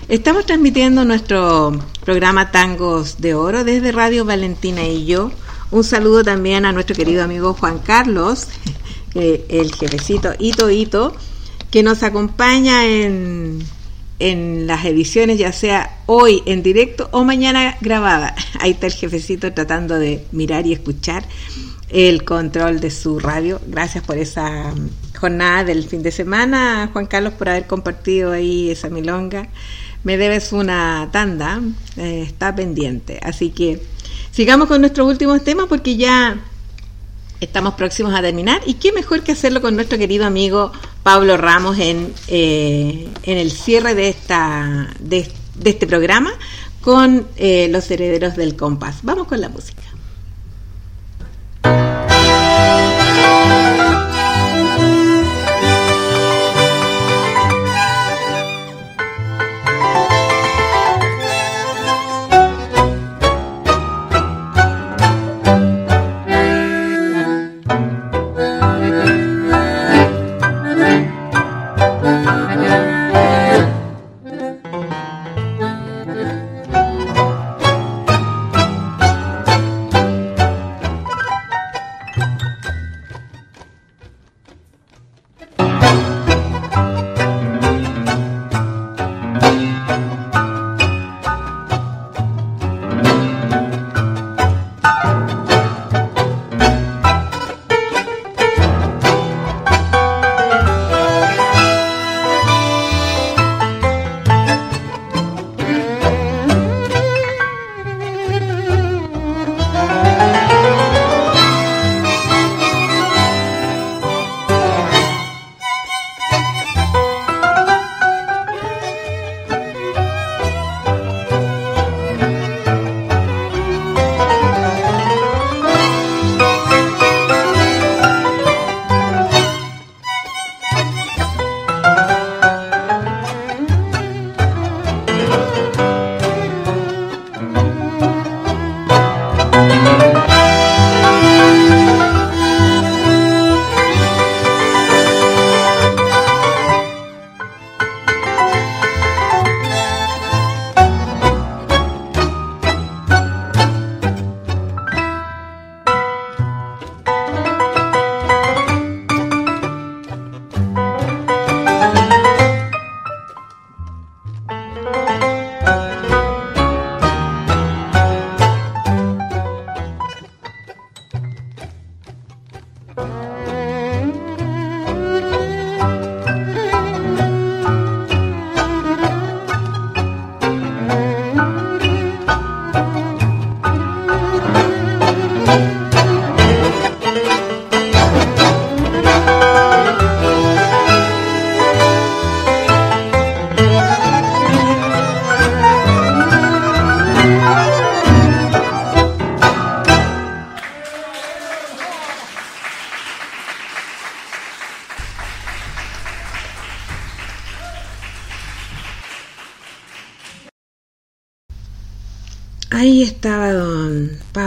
Estamos transmitiendo nuestro programa Tangos de Oro desde Radio Valentina y yo. Un saludo también a nuestro querido amigo Juan Carlos, el jefecito Ito Ito, que nos acompaña en en las ediciones, ya sea hoy en directo o mañana grabada. Ahí está el jefecito tratando de mirar y escuchar el control de su radio. Gracias por esa mm, jornada del fin de semana, Juan Carlos, por haber compartido ahí esa milonga. Me debes una tanda, eh, está pendiente. Así que sigamos con nuestros últimos temas porque ya estamos próximos a terminar y qué mejor que hacerlo con nuestro querido amigo Pablo Ramos en, eh, en el cierre de, esta, de, este programa con eh, los herederos del compás. Vamos con la música.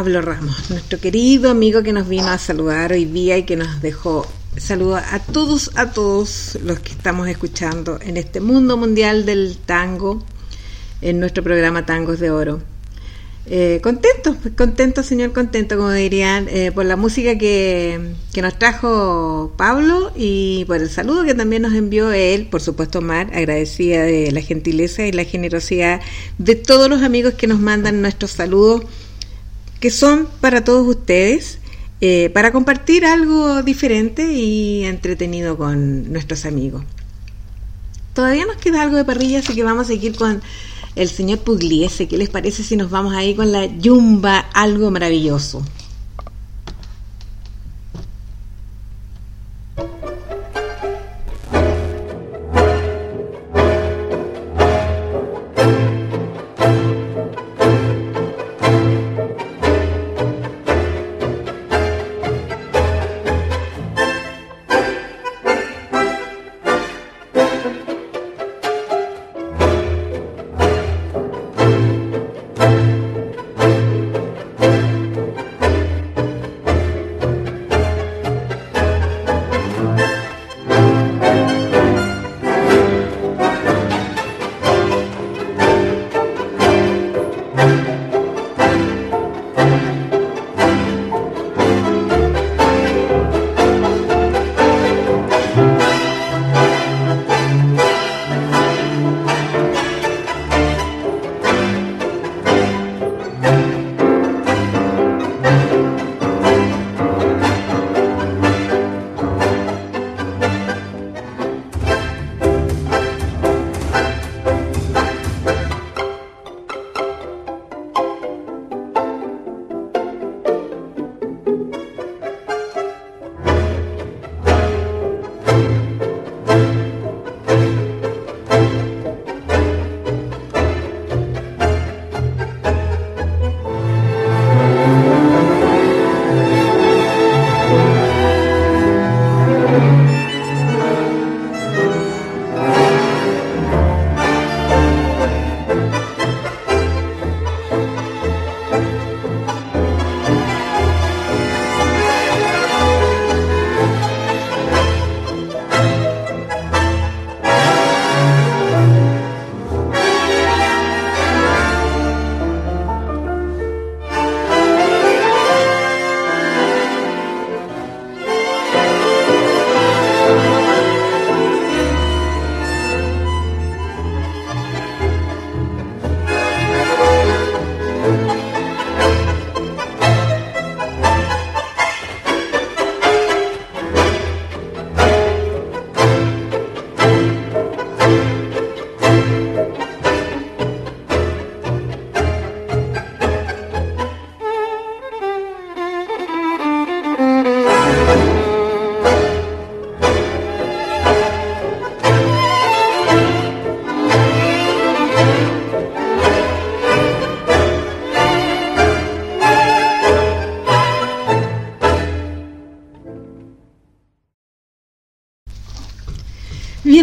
Ramos, nuestro querido amigo que nos vino a saludar hoy día y que nos dejó saludos a todos, a todos los que estamos escuchando en este mundo mundial del tango, en nuestro programa Tangos de Oro. Eh, contento, contento, señor, contento, como dirían, eh, por la música que, que, nos trajo Pablo y por el saludo que también nos envió él, por supuesto, Mar, agradecida de la gentileza y la generosidad de todos los amigos que nos mandan nuestros saludos que son para todos ustedes, eh, para compartir algo diferente y entretenido con nuestros amigos. Todavía nos queda algo de parrilla, así que vamos a seguir con el señor Pugliese. ¿Qué les parece si nos vamos ahí con la yumba, algo maravilloso?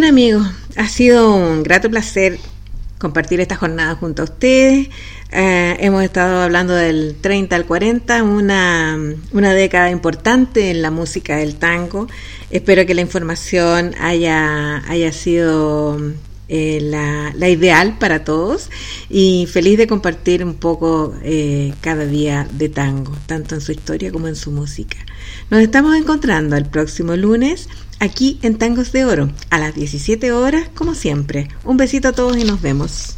Amigos, ha sido un grato placer compartir esta jornada junto a ustedes. Eh, hemos estado hablando del 30 al 40, una, una década importante en la música del tango. Espero que la información haya, haya sido eh, la, ideal para todos y feliz de compartir un poco eh, cada día de tango, tanto en su historia como en su música. Nos estamos encontrando el próximo lunes aquí en Tangos de Oro, a las 17 horas, como siempre. Un besito a todos y nos vemos.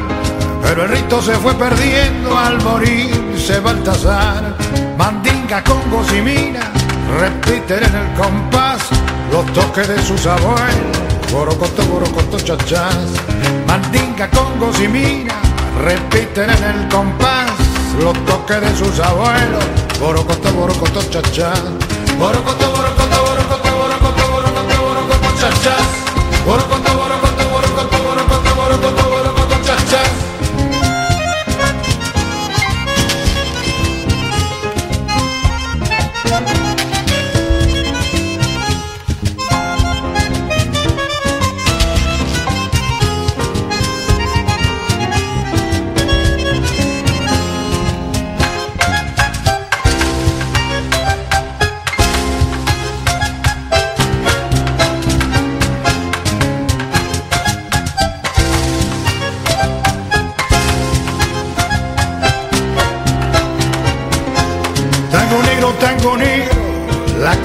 pero el rito se fue perdiendo al morirse Baltasar. Mandinga, con y mina repiten en el compás los toques de sus abuelos. Borocoto, borocoto, chachás. Mandinga, con y mina repiten en el compás los toques de sus abuelos. Borocoto, borocoto, chachás. Borocoto, borocoto, borocoto, borocoto, borocoto, borocoto.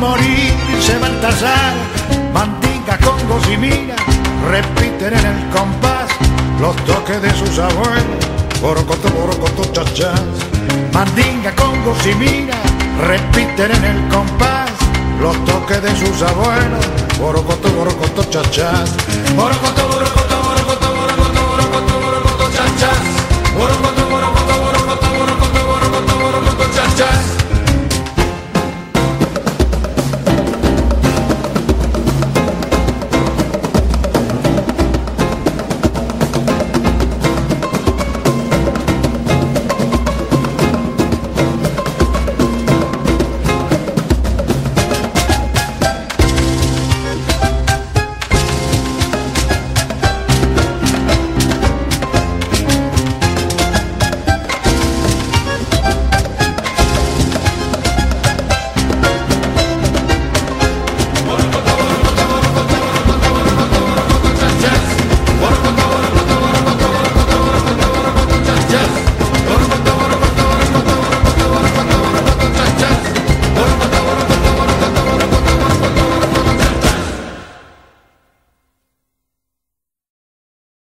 Se fue perdiendo al morir se Baltasar, Mandinga, Congos y mira, repiten en el compás los toques de sus abuelos. Borocoto, borocoto, chachas. Mandinga, congo y mira, repiten en el compás los toques de sus abuelos. Borocoto, borocoto, chachas. Borocoto, borocoto.